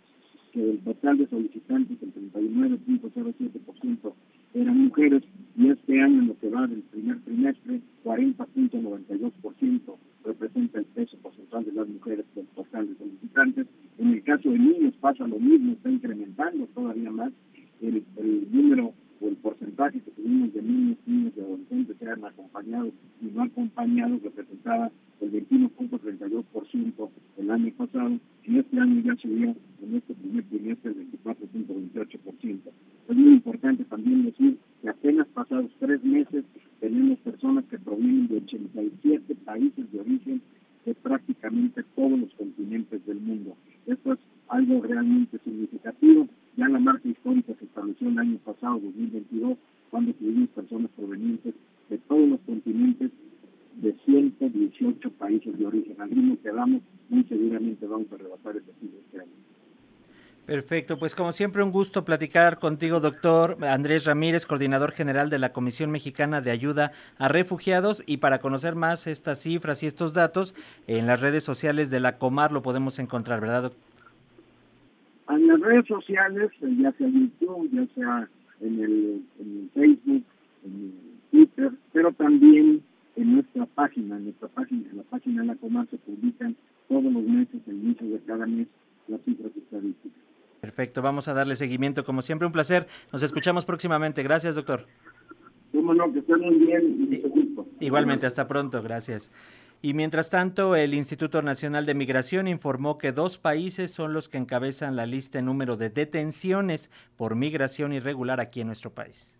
[SPEAKER 15] que el total de solicitantes, el 39.07% eran mujeres y este año en lo que va del primer trimestre, 40.92% representa el peso porcentual de las mujeres del total de solicitantes. En el caso de niños pasa lo mismo, está incrementando todavía más el número el porcentaje que tuvimos de niños, niños y adolescentes que eran acompañados y no acompañados representaba el 21.32% el año pasado y este año ya subió en este primer trimestre el 24.28%. Es muy importante también decir que apenas pasados tres meses tenemos personas que provienen de 87 países de origen de prácticamente todos los continentes del mundo. Esto es algo realmente significativo. Ya la marca histórica se estableció el año pasado, 2022, cuando tuvimos personas provenientes de todos los continentes de 118 países de origen. Al ritmo que vamos, muy seguramente vamos a rebasar ese cifra este año.
[SPEAKER 2] Perfecto, pues como siempre un gusto platicar contigo, doctor Andrés Ramírez, coordinador general de la Comisión Mexicana de Ayuda a Refugiados. Y para conocer más estas cifras y estos datos, en las redes sociales de la Comar lo podemos encontrar, ¿verdad, doctor?
[SPEAKER 15] En las redes sociales, ya sea en YouTube, ya sea en el, en el Facebook, en Twitter, pero también en nuestra página, en nuestra página, en la página de la Comar se publican todos los meses, el inicio de cada mes, las cifras estadísticas.
[SPEAKER 2] Perfecto, vamos a darle seguimiento como siempre, un placer. Nos escuchamos próximamente. Gracias, doctor.
[SPEAKER 15] Cómo no, que estén muy bien y.
[SPEAKER 2] Igualmente, hasta pronto, gracias. Y mientras tanto, el Instituto Nacional de Migración informó que dos países son los que encabezan la lista en número de detenciones por migración irregular aquí en nuestro país.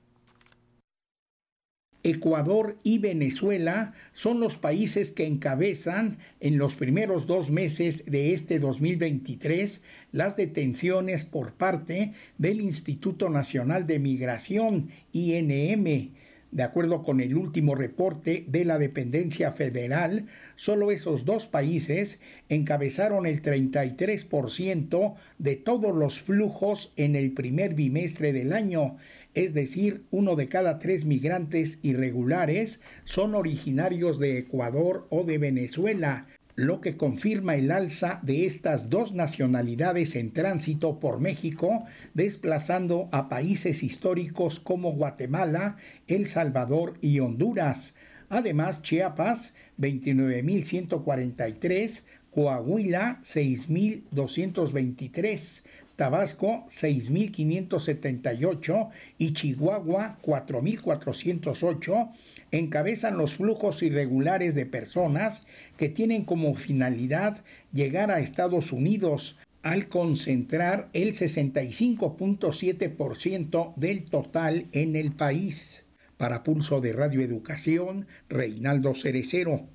[SPEAKER 5] Ecuador y Venezuela son los países que encabezan en los primeros dos meses de este 2023 las detenciones por parte del Instituto Nacional de Migración, INM. De acuerdo con el último reporte de la dependencia federal, solo esos dos países encabezaron el 33% de todos los flujos en el primer bimestre del año, es decir, uno de cada tres migrantes irregulares son originarios de Ecuador o de Venezuela, lo que confirma el alza de estas dos nacionalidades en tránsito por México, desplazando a países históricos como Guatemala, El Salvador y Honduras. Además, Chiapas, 29.143, Coahuila, 6.223, Tabasco 6.578 y Chihuahua 4.408 encabezan los flujos irregulares de personas que tienen como finalidad llegar a Estados Unidos al concentrar el 65.7% del total en el país. Para Pulso de Radio Educación, Reinaldo Cerecero.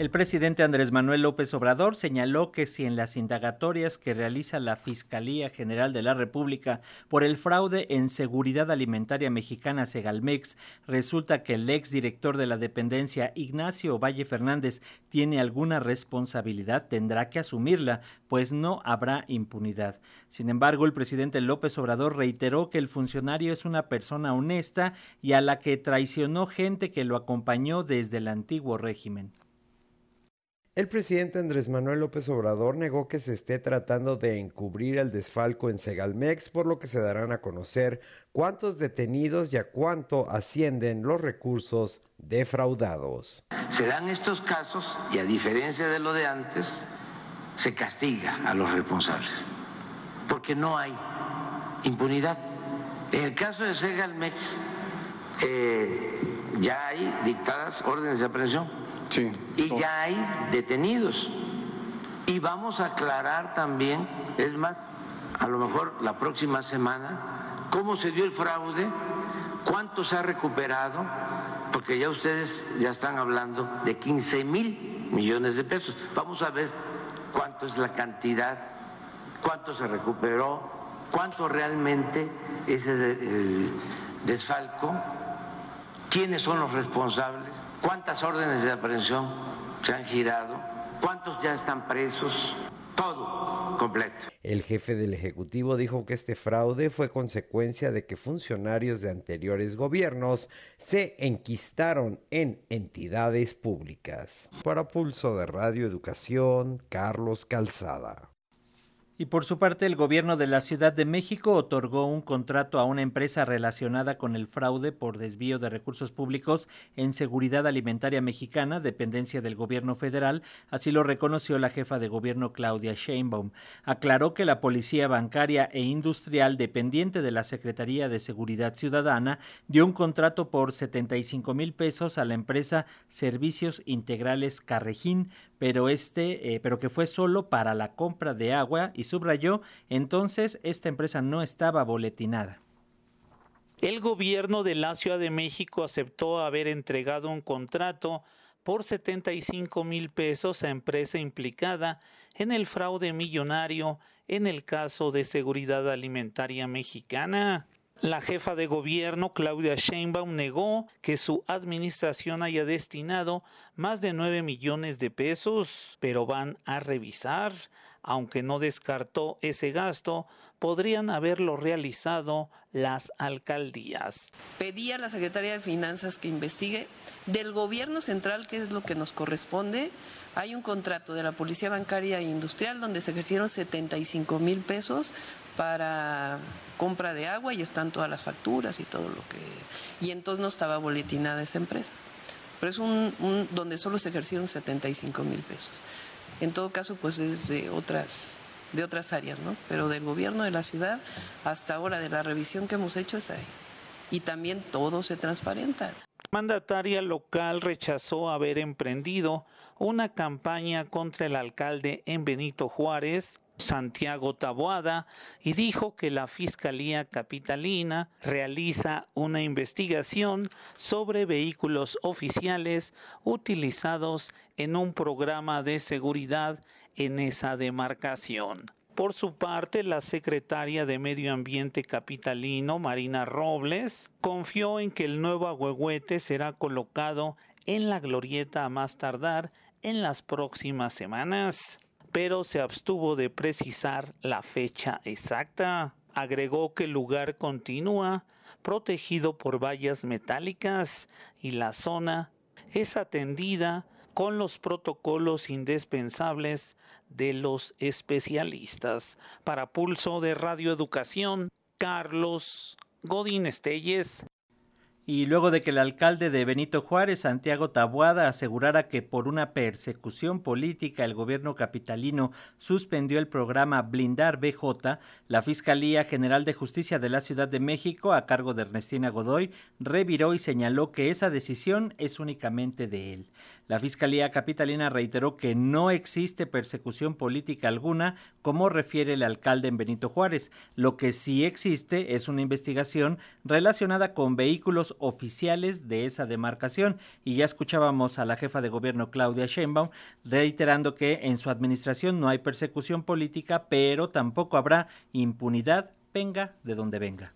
[SPEAKER 2] El presidente Andrés Manuel López Obrador señaló que si en las indagatorias que realiza la Fiscalía General de la República por el fraude en seguridad alimentaria mexicana Segalmex resulta que el ex director de la dependencia Ignacio Valle Fernández tiene alguna responsabilidad, tendrá que asumirla, pues no habrá impunidad. Sin embargo, el presidente López Obrador reiteró que el funcionario es una persona honesta y a la que traicionó gente que lo acompañó desde el antiguo régimen.
[SPEAKER 10] El presidente Andrés Manuel López Obrador negó que se esté tratando de encubrir el desfalco en Segalmex, por lo que se darán a conocer cuántos detenidos y a cuánto ascienden los recursos defraudados.
[SPEAKER 11] Se dan estos casos y a diferencia de lo de antes, se castiga a los responsables, porque no hay impunidad. En el caso de Segalmex, eh, ya hay dictadas órdenes de aprehensión y ya hay detenidos. Y vamos a aclarar también, es más, a lo mejor la próxima semana, cómo se dio el fraude, cuánto se ha recuperado, porque ya ustedes ya están hablando de 15 mil millones de pesos. Vamos a ver cuánto es la cantidad, cuánto se recuperó, cuánto realmente es el desfalco, quiénes son los responsables cuántas órdenes de aprehensión se han girado, cuántos ya están presos, todo completo.
[SPEAKER 10] El jefe del Ejecutivo dijo que este fraude fue consecuencia de que funcionarios de anteriores gobiernos se enquistaron en entidades públicas. Para Pulso de Radio Educación, Carlos Calzada.
[SPEAKER 2] Y por su parte, el gobierno de la Ciudad de México otorgó un contrato a una empresa relacionada con el fraude por desvío de recursos públicos en Seguridad Alimentaria Mexicana, dependencia del gobierno federal, así lo reconoció la jefa de gobierno Claudia Sheinbaum. Aclaró que la Policía Bancaria e Industrial, dependiente de la Secretaría de Seguridad Ciudadana, dio un contrato por 75 mil pesos a la empresa Servicios Integrales Carrejín pero este, eh, pero que fue solo para la compra de agua y subrayó, entonces esta empresa no estaba boletinada.
[SPEAKER 14] El gobierno de la Ciudad de México aceptó haber entregado un contrato por 75 mil pesos a empresa implicada en el fraude millonario en el caso de seguridad alimentaria mexicana. La jefa de gobierno, Claudia Sheinbaum, negó que su administración haya destinado más de 9 millones de pesos, pero van a revisar. Aunque no descartó ese gasto, podrían haberlo realizado las alcaldías.
[SPEAKER 17] Pedí a la Secretaría de Finanzas que investigue del gobierno central, que es lo que nos corresponde. Hay un contrato de la Policía Bancaria e Industrial donde se ejercieron 75 mil pesos para compra de agua y están todas las facturas y todo lo que... Y entonces no estaba boletinada esa empresa. Pero es un, donde solo se ejercieron 75 mil pesos. En todo caso, pues es de otras, de otras áreas, ¿no? Pero del gobierno de la ciudad, hasta ahora, de la revisión que hemos hecho es ahí. Y también todo se transparenta.
[SPEAKER 14] Mandataria local rechazó haber emprendido una campaña contra el alcalde en Benito Juárez Santiago Taboada y dijo que la Fiscalía Capitalina realiza una investigación sobre vehículos oficiales utilizados en un programa de seguridad en esa demarcación. Por su parte, la secretaria de Medio Ambiente capitalino, Marina Robles, confió en que el nuevo agüehuete será colocado en la glorieta a más tardar en las próximas semanas pero se abstuvo de precisar la fecha exacta. Agregó que el lugar continúa protegido por vallas metálicas y la zona es atendida con los protocolos indispensables de los especialistas. Para Pulso de Radio Educación, Carlos Godín Estelles.
[SPEAKER 2] Y luego de que el alcalde de Benito Juárez, Santiago Tabuada, asegurara que por una persecución política el gobierno capitalino suspendió el programa Blindar BJ, la Fiscalía General de Justicia de la Ciudad de México, a cargo de Ernestina Godoy, reviró y señaló que esa decisión es únicamente de él. La Fiscalía Capitalina reiteró que no existe persecución política alguna, como refiere el alcalde en Benito Juárez. Lo que sí existe es una investigación relacionada con vehículos oficiales de esa demarcación. Y ya escuchábamos a la jefa de gobierno Claudia Sheinbaum reiterando que en su administración no hay persecución política, pero tampoco habrá impunidad, venga de donde venga.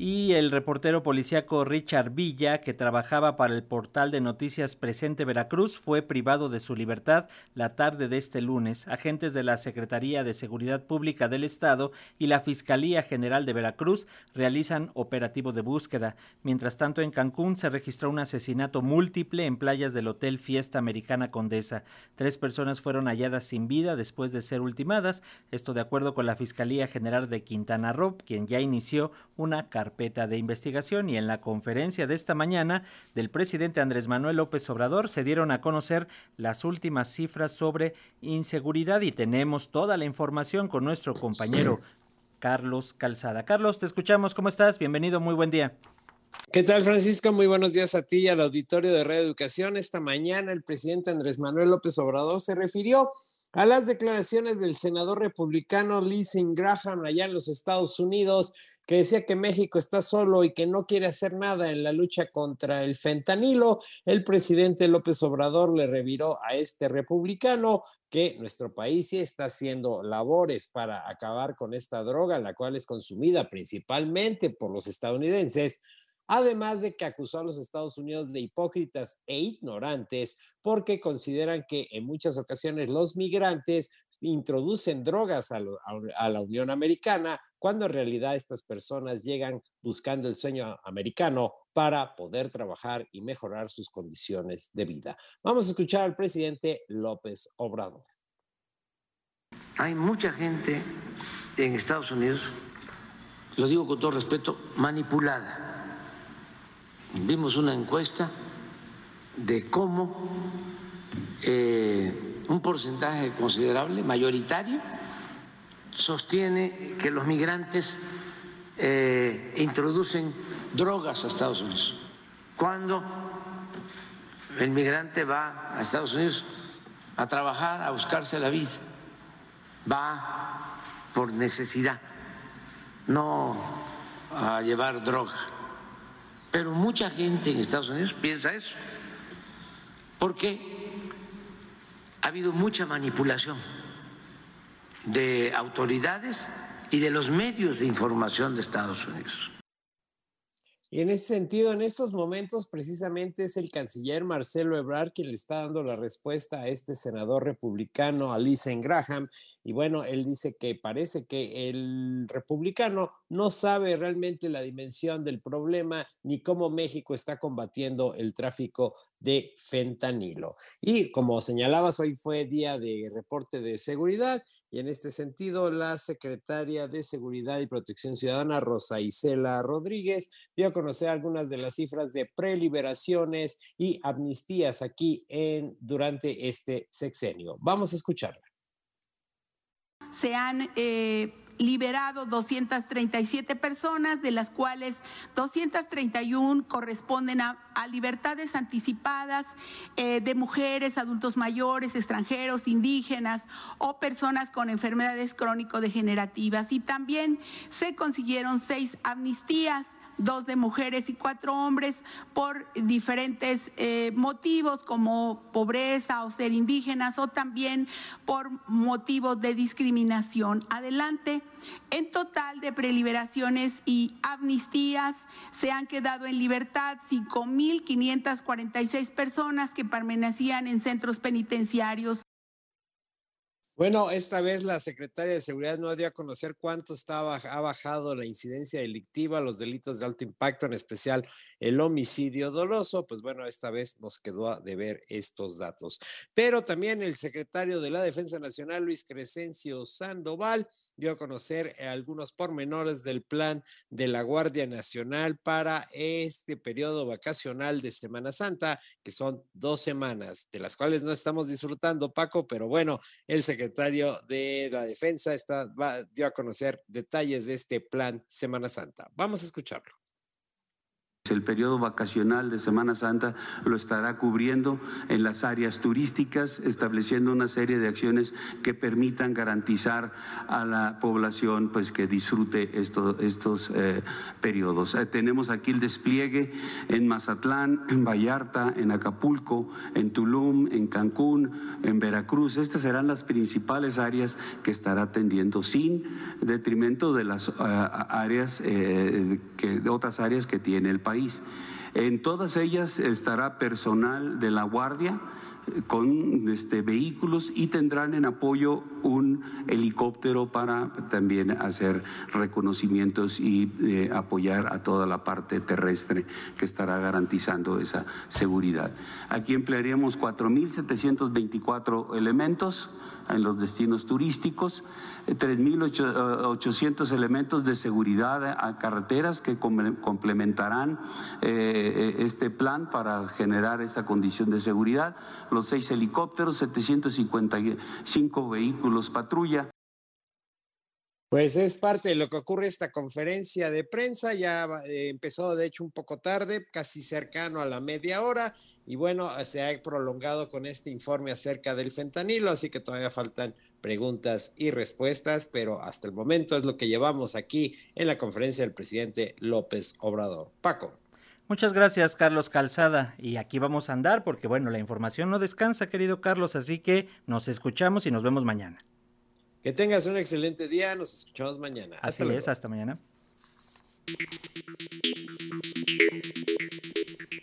[SPEAKER 2] Y el reportero policíaco Richard Villa, que trabajaba para el portal de noticias Presente Veracruz, fue privado de su libertad la tarde de este lunes. Agentes de la Secretaría de Seguridad Pública del Estado y la Fiscalía General de Veracruz realizan operativo de búsqueda. Mientras tanto, en Cancún se registró un asesinato múltiple en playas del Hotel Fiesta Americana Condesa. Tres personas fueron halladas sin vida después de ser ultimadas, esto de acuerdo con la Fiscalía General de Quintana Roo, quien ya inició una carpeta de investigación y en la conferencia de esta mañana del presidente Andrés Manuel López Obrador se dieron a conocer las últimas cifras sobre inseguridad y tenemos toda la información con nuestro compañero Carlos Calzada. Carlos, te escuchamos, ¿cómo estás? Bienvenido, muy buen día.
[SPEAKER 18] ¿Qué tal, Francisco? Muy buenos días a ti y al auditorio de Radio Educación. Esta mañana el presidente Andrés Manuel López Obrador se refirió a las declaraciones del senador republicano Lindsey Graham allá en los Estados Unidos, que decía que México está solo y que no quiere hacer nada en la lucha contra el fentanilo. El presidente López Obrador le reviró a este republicano que nuestro país sí está haciendo labores para acabar con esta droga, la cual es consumida principalmente por los estadounidenses, además de que acusó a los Estados Unidos de hipócritas e ignorantes porque consideran que en muchas ocasiones los migrantes introducen drogas a, la Unión Americana cuando en realidad estas personas llegan buscando el sueño americano para poder trabajar y mejorar sus condiciones de vida. Vamos a escuchar al presidente López Obrador.
[SPEAKER 11] Hay mucha gente en Estados Unidos, lo digo con todo respeto, manipulada Vimos una encuesta de cómo eh, un porcentaje considerable, mayoritario, sostiene que los migrantes eh, introducen drogas a Estados Unidos. Cuando el migrante va a Estados Unidos a trabajar, a buscarse la vida, va por necesidad, no a llevar droga. Pero mucha gente en Estados Unidos piensa eso, porque ha habido mucha manipulación de autoridades y de los medios de información de Estados Unidos.
[SPEAKER 18] Y en ese sentido, en estos momentos, precisamente es el canciller Marcelo Ebrard quien le está dando la respuesta a este senador republicano, Alice Graham. Y bueno, él dice que parece que el republicano no sabe realmente la dimensión del problema ni cómo México está combatiendo el tráfico de fentanilo. Y como señalabas, hoy fue día de reporte de seguridad y en este sentido, la secretaria de Seguridad y Protección Ciudadana, Rosa Isela Rodríguez, dio a conocer algunas de las cifras de preliberaciones y amnistías aquí en, durante este sexenio. Vamos a escucharla.
[SPEAKER 19] Se han eh, liberado 237 personas, de las cuales 231 corresponden a, libertades anticipadas eh, de mujeres, adultos mayores, extranjeros, indígenas o personas con enfermedades crónico-degenerativas. Y también se consiguieron seis amnistías dos de mujeres y cuatro hombres por diferentes eh, motivos como pobreza o ser indígenas o también por motivos de discriminación. Adelante, en total de preliberaciones y amnistías se han quedado en libertad 5.546 personas que permanecían en centros penitenciarios.
[SPEAKER 18] Bueno, esta vez la secretaria de Seguridad no dio a conocer cuánto estaba, ha bajado la incidencia delictiva, los delitos de alto impacto, en especial el homicidio doloso. Pues bueno, esta vez nos quedó de ver estos datos. Pero también el secretario de la Defensa Nacional, Luis Crescencio Sandoval, dio a conocer algunos pormenores del plan de la Guardia Nacional para este periodo vacacional de Semana Santa, que son dos semanas, de las cuales no estamos disfrutando, Paco, pero bueno, el secretario de la Defensa está, dio a conocer detalles de este plan Semana Santa. Vamos a escucharlo
[SPEAKER 20] El periodo vacacional de Semana Santa lo estará cubriendo en las áreas turísticas, estableciendo una serie de acciones que permitan garantizar a la población pues que disfrute estos, estos eh, periodos. Eh, tenemos aquí el despliegue en Mazatlán, en Vallarta, en Acapulco, en Tulum, en Cancún, en Veracruz. Estas serán las principales áreas que estará atendiendo sin detrimento de las eh, áreas que, de otras áreas que tiene el país. En todas ellas estará personal de la Guardia eh, con este, vehículos y tendrán en apoyo un helicóptero para también hacer reconocimientos y eh, apoyar a toda la parte terrestre que estará garantizando esa seguridad. Aquí emplearíamos 4.724 elementos en los destinos turísticos, 3.800 eh, elementos de seguridad a carreteras que complementarán eh, eh, este plan para generar esa condición de seguridad, los seis helicópteros, 755 vehículos patrulla.
[SPEAKER 18] Pues es parte de lo que ocurre esta conferencia de prensa, ya empezó de hecho un poco tarde, casi cercano a la media hora, y bueno, se ha prolongado con este informe acerca del fentanilo, así que todavía faltan preguntas y respuestas, pero hasta el momento es lo que llevamos aquí en la conferencia del presidente López Obrador. Paco.
[SPEAKER 2] Muchas gracias, Carlos Calzada. Y aquí vamos a andar porque, bueno, la información no descansa, querido Carlos, así que nos escuchamos y nos vemos mañana.
[SPEAKER 18] Que tengas un excelente día, nos escuchamos mañana.
[SPEAKER 2] Hasta Así es, hasta mañana.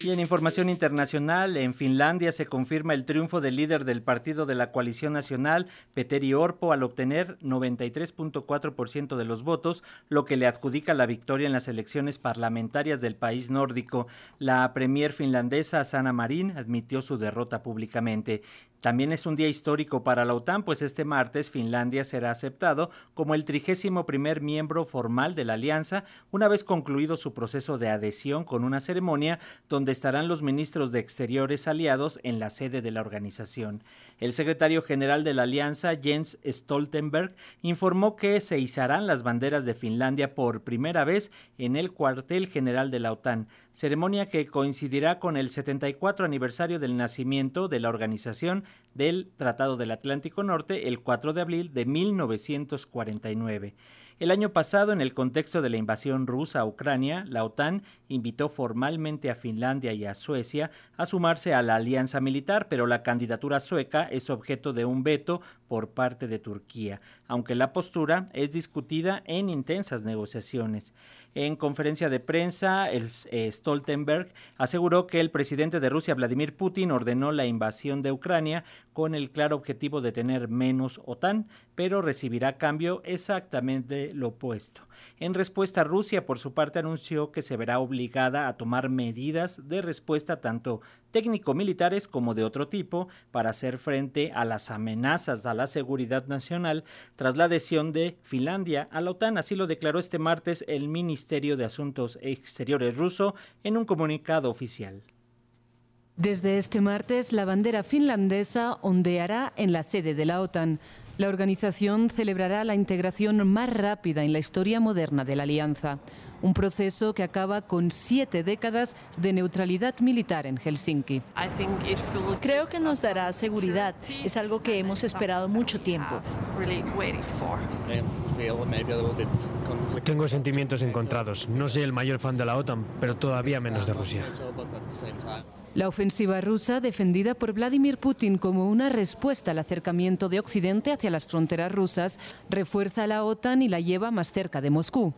[SPEAKER 2] Y en información internacional, en Finlandia se confirma el triunfo del líder del partido de la coalición nacional, Petteri Orpo, al obtener 93.4% de los votos, lo que le adjudica la victoria en las elecciones parlamentarias del país nórdico. La premier finlandesa Sanna Marin admitió su derrota públicamente. También es un día histórico para la OTAN, pues este martes Finlandia será aceptado como el trigésimo primer miembro formal de la alianza, una vez concluido su proceso de adhesión con una ceremonia donde estarán los ministros de Exteriores aliados en la sede de la organización. El secretario general de la alianza, Jens Stoltenberg, informó que se izarán las banderas de Finlandia por primera vez en el cuartel general de la OTAN, ceremonia que coincidirá con el 74 aniversario del nacimiento de la organización del Tratado del Atlántico Norte el 4 de abril de 1949. El año pasado, en el contexto de la invasión rusa a Ucrania, la OTAN invitó formalmente a Finlandia y a Suecia a sumarse a la alianza militar, pero la candidatura sueca es objeto de un veto por parte de Turquía, aunque la postura es discutida en intensas negociaciones. En conferencia de prensa, el, eh, Stoltenberg aseguró que el presidente de Rusia, Vladimir Putin, ordenó la invasión de Ucrania con el claro objetivo de tener menos OTAN, pero recibirá a cambio exactamente lo opuesto. En respuesta, Rusia, por su parte, anunció que se verá obligada a tomar medidas de respuesta tanto técnico-militares como de otro tipo para hacer frente a las amenazas a la seguridad nacional tras la adhesión de Finlandia a la OTAN. Así lo declaró este martes el Ministerio de Asuntos Exteriores ruso en un comunicado oficial.
[SPEAKER 21] Desde este martes, la bandera finlandesa ondeará en la sede de la OTAN. La organización celebrará la integración más rápida en la historia moderna de la alianza un proceso que acaba con siete décadas de neutralidad militar en Helsinki.
[SPEAKER 22] Creo que nos dará seguridad. Es algo que hemos esperado mucho tiempo.
[SPEAKER 23] Tengo sentimientos encontrados. No soy el mayor fan de la OTAN, pero todavía menos de Rusia.
[SPEAKER 21] La ofensiva rusa, defendida por Vladimir Putin como una respuesta al acercamiento de Occidente hacia las fronteras rusas, refuerza a la OTAN y la lleva más cerca de Moscú.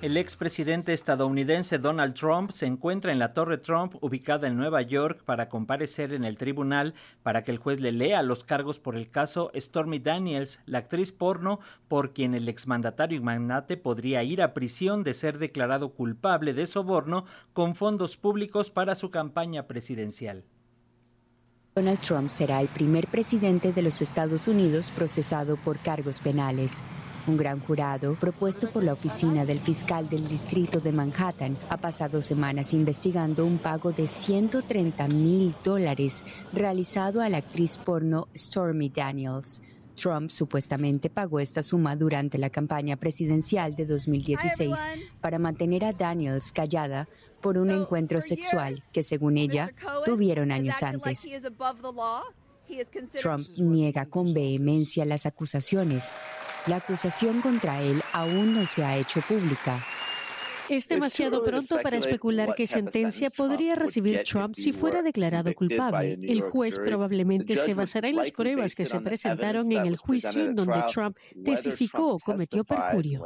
[SPEAKER 2] El expresidente estadounidense Donald Trump se encuentra en la Torre Trump ubicada en Nueva York para comparecer en el tribunal para que el juez le lea los cargos por el caso Stormy Daniels, la actriz porno por quien el exmandatario y magnate podría ir a prisión de ser declarado culpable de soborno con fondos públicos para su campaña presidencial.
[SPEAKER 24] Donald Trump será el primer presidente de los Estados Unidos procesado por cargos penales. Un gran jurado, propuesto por la oficina del fiscal del distrito de Manhattan, ha pasado semanas investigando un pago de 130 mil dólares realizado a la actriz porno Stormy Daniels. Trump supuestamente pagó esta suma durante la campaña presidencial de 2016 para mantener a Daniels callada por un encuentro sexual que, según ella, tuvieron años antes. Trump niega con vehemencia las acusaciones. La acusación contra él aún no se ha hecho pública.
[SPEAKER 25] Es demasiado pronto para especular qué sentencia podría recibir Trump si fuera declarado culpable. El juez probablemente se basará en las pruebas que se presentaron en el juicio en donde Trump testificó o cometió perjurio.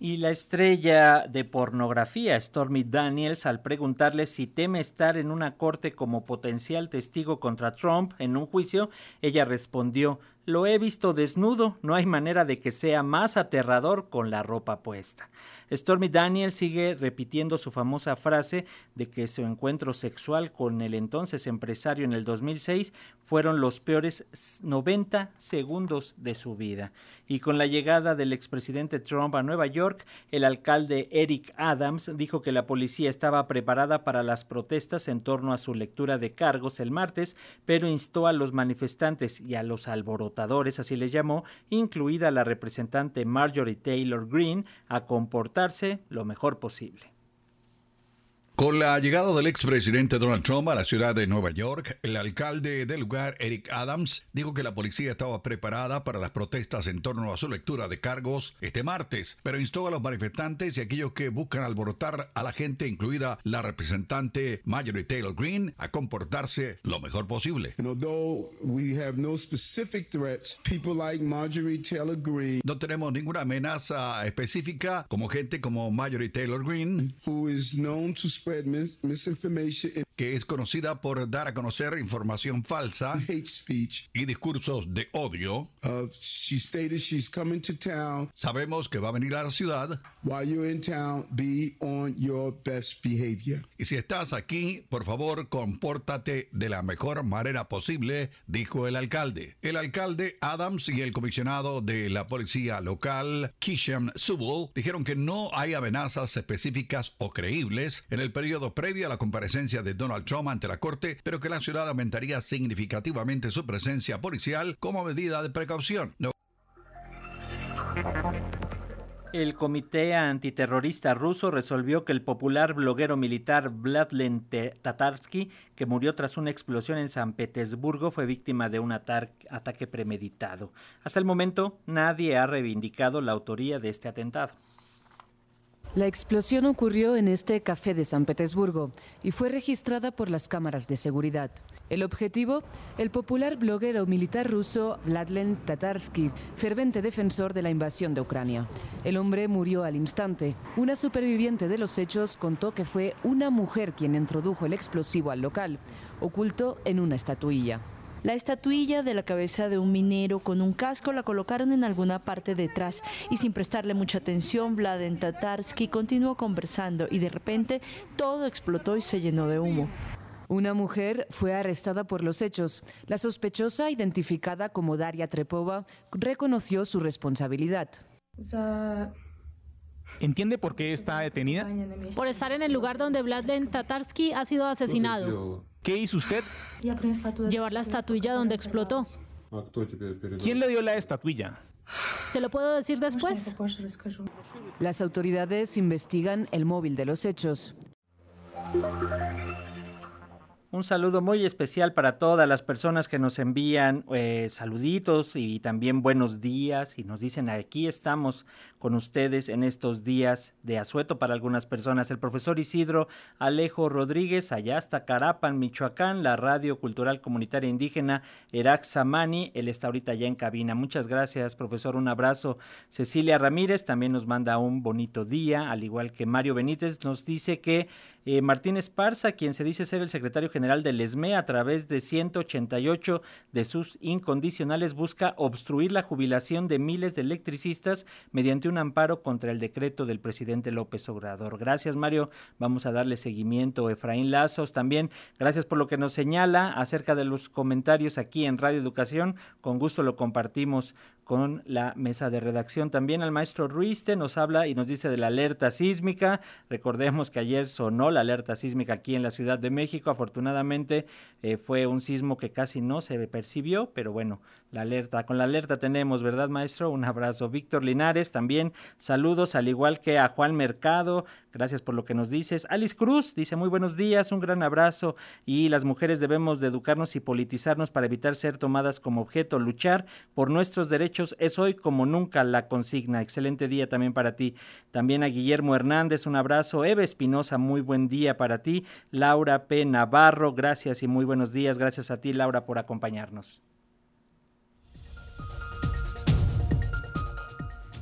[SPEAKER 2] Y la estrella de pornografía, Stormy Daniels, al preguntarle si teme estar en una corte como potencial testigo contra Trump en un juicio, ella respondió, lo he visto desnudo, no hay manera de que sea más aterrador con la ropa puesta. Stormy Daniels sigue repitiendo su famosa frase de que su encuentro sexual con el entonces empresario en el 2006 fueron los peores 90 segundos de su vida. Y con la llegada del expresidente Trump a Nueva York, el alcalde Eric Adams dijo que la policía estaba preparada para las protestas en torno a su lectura de cargos el martes, pero instó a los manifestantes y a los así les llamó, incluida la representante Marjorie Taylor Greene, a comportarse lo mejor posible.
[SPEAKER 26] Con la llegada del expresidente Donald Trump a la ciudad de Nueva York, el alcalde del lugar, Eric Adams, dijo que la policía estaba preparada para las protestas en torno a su lectura de cargos este martes, pero instó a los manifestantes y aquellos que buscan alborotar a la gente, incluida la representante Marjorie Taylor Greene, a comportarse lo mejor posible. No tenemos ninguna amenaza específica como gente como Marjorie Taylor Greene, que es conocida por dar a conocer información falsa y discursos de odio. Sabemos que va a venir a la ciudad. Y si estás aquí, por favor, compórtate de la mejor manera posible, dijo el alcalde. El alcalde Adams y el comisionado de la policía local, Kisham Subel, dijeron que no hay amenazas específicas o creíbles en el periodo previo a la comparecencia de Donald Trump ante la Corte, pero que la ciudad aumentaría significativamente su presencia policial como medida de precaución.
[SPEAKER 2] El Comité Antiterrorista ruso resolvió que el popular bloguero militar Vladlen Tatarsky, que murió tras una explosión en San Petersburgo, fue víctima de un ataque premeditado. Hasta el momento, nadie ha reivindicado la autoría de este atentado.
[SPEAKER 21] La explosión ocurrió en este café de San Petersburgo y fue registrada por las cámaras de seguridad. El objetivo, el popular bloguero militar ruso Vladlen Tatarsky, fervente defensor de la invasión de Ucrania. El hombre murió al instante. Una superviviente de los hechos contó que fue una mujer quien introdujo el explosivo al local, oculto en una estatuilla.
[SPEAKER 22] La estatuilla de la cabeza de un minero con un casco la colocaron en alguna parte detrás y sin prestarle mucha atención, Vladen Tatarsky continuó conversando y de repente todo explotó y se llenó de humo.
[SPEAKER 21] Una mujer fue arrestada por los hechos. La sospechosa, identificada como Daria Trepova, reconoció su responsabilidad.
[SPEAKER 27] ¿Entiende por qué está detenida?
[SPEAKER 28] Por estar en el lugar donde Vladen Tatarsky ha sido asesinado.
[SPEAKER 27] ¿Qué hizo usted?
[SPEAKER 28] Llevar la estatuilla donde explotó.
[SPEAKER 27] ¿Quién le dio la estatuilla?
[SPEAKER 28] ¿Se lo puedo decir después?
[SPEAKER 21] Las autoridades investigan el móvil de los hechos.
[SPEAKER 2] Un saludo muy especial para todas las personas que nos envían eh, saluditos y también buenos días y nos dicen aquí estamos con ustedes en estos días de asueto para algunas personas. El profesor Isidro Alejo Rodríguez, allá hasta Carapan, Michoacán, la Radio Cultural Comunitaria Indígena Erak Samani, él está ahorita ya en cabina. Muchas gracias, profesor, un abrazo. Cecilia Ramírez también nos manda un bonito día, al igual que Mario Benítez nos dice que eh, Martín Esparza, quien se dice ser el secretario general del ESME, a través de 188 de sus incondicionales busca obstruir la jubilación de miles de electricistas mediante un amparo contra el decreto del presidente López Obrador. Gracias, Mario. Vamos a darle seguimiento. Efraín Lazos, también gracias por lo que nos señala acerca de los comentarios aquí en Radio Educación. Con gusto lo compartimos con la mesa de redacción. También al maestro Ruiste nos habla y nos dice de la alerta sísmica. Recordemos que ayer sonó la alerta sísmica aquí en la Ciudad de México. Afortunadamente eh, fue un sismo que casi no se percibió, pero bueno, la alerta, con la alerta tenemos, ¿verdad, maestro? Un abrazo. Víctor Linares, también saludos, al igual que a Juan Mercado, gracias por lo que nos dices. Alice Cruz dice muy buenos días, un gran abrazo y las mujeres debemos de educarnos y politizarnos para evitar ser tomadas como objeto, luchar por nuestros derechos es hoy como nunca la consigna. Excelente día también para ti. También a Guillermo Hernández, un abrazo. Eva Espinosa, muy buen día para ti. Laura P. Navarro, gracias y muy buenos días. Gracias a ti, Laura, por acompañarnos.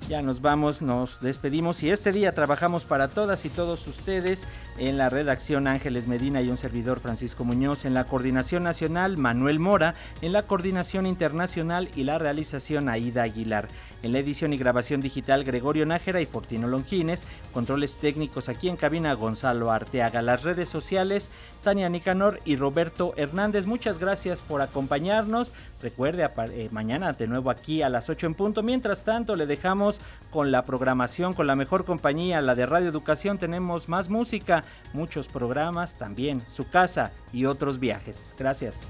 [SPEAKER 2] Ya nos vamos, nos despedimos y este día trabajamos para todas y todos ustedes en la redacción Ángeles Medina y un servidor Francisco Muñoz, en la coordinación nacional Manuel Mora, en la coordinación internacional y la realización Aida Aguilar. En la edición y grabación digital Gregorio Nájera y Fortino Longines, controles técnicos aquí en cabina Gonzalo Arteaga, las redes sociales Tania Nicanor y Roberto Hernández. Muchas gracias por acompañarnos. Recuerde, eh, mañana de nuevo aquí a las 8 en punto. Mientras tanto, le dejamos con la programación, con la mejor compañía, la de Radio Educación. Tenemos más música, muchos programas, también su casa y otros viajes. Gracias.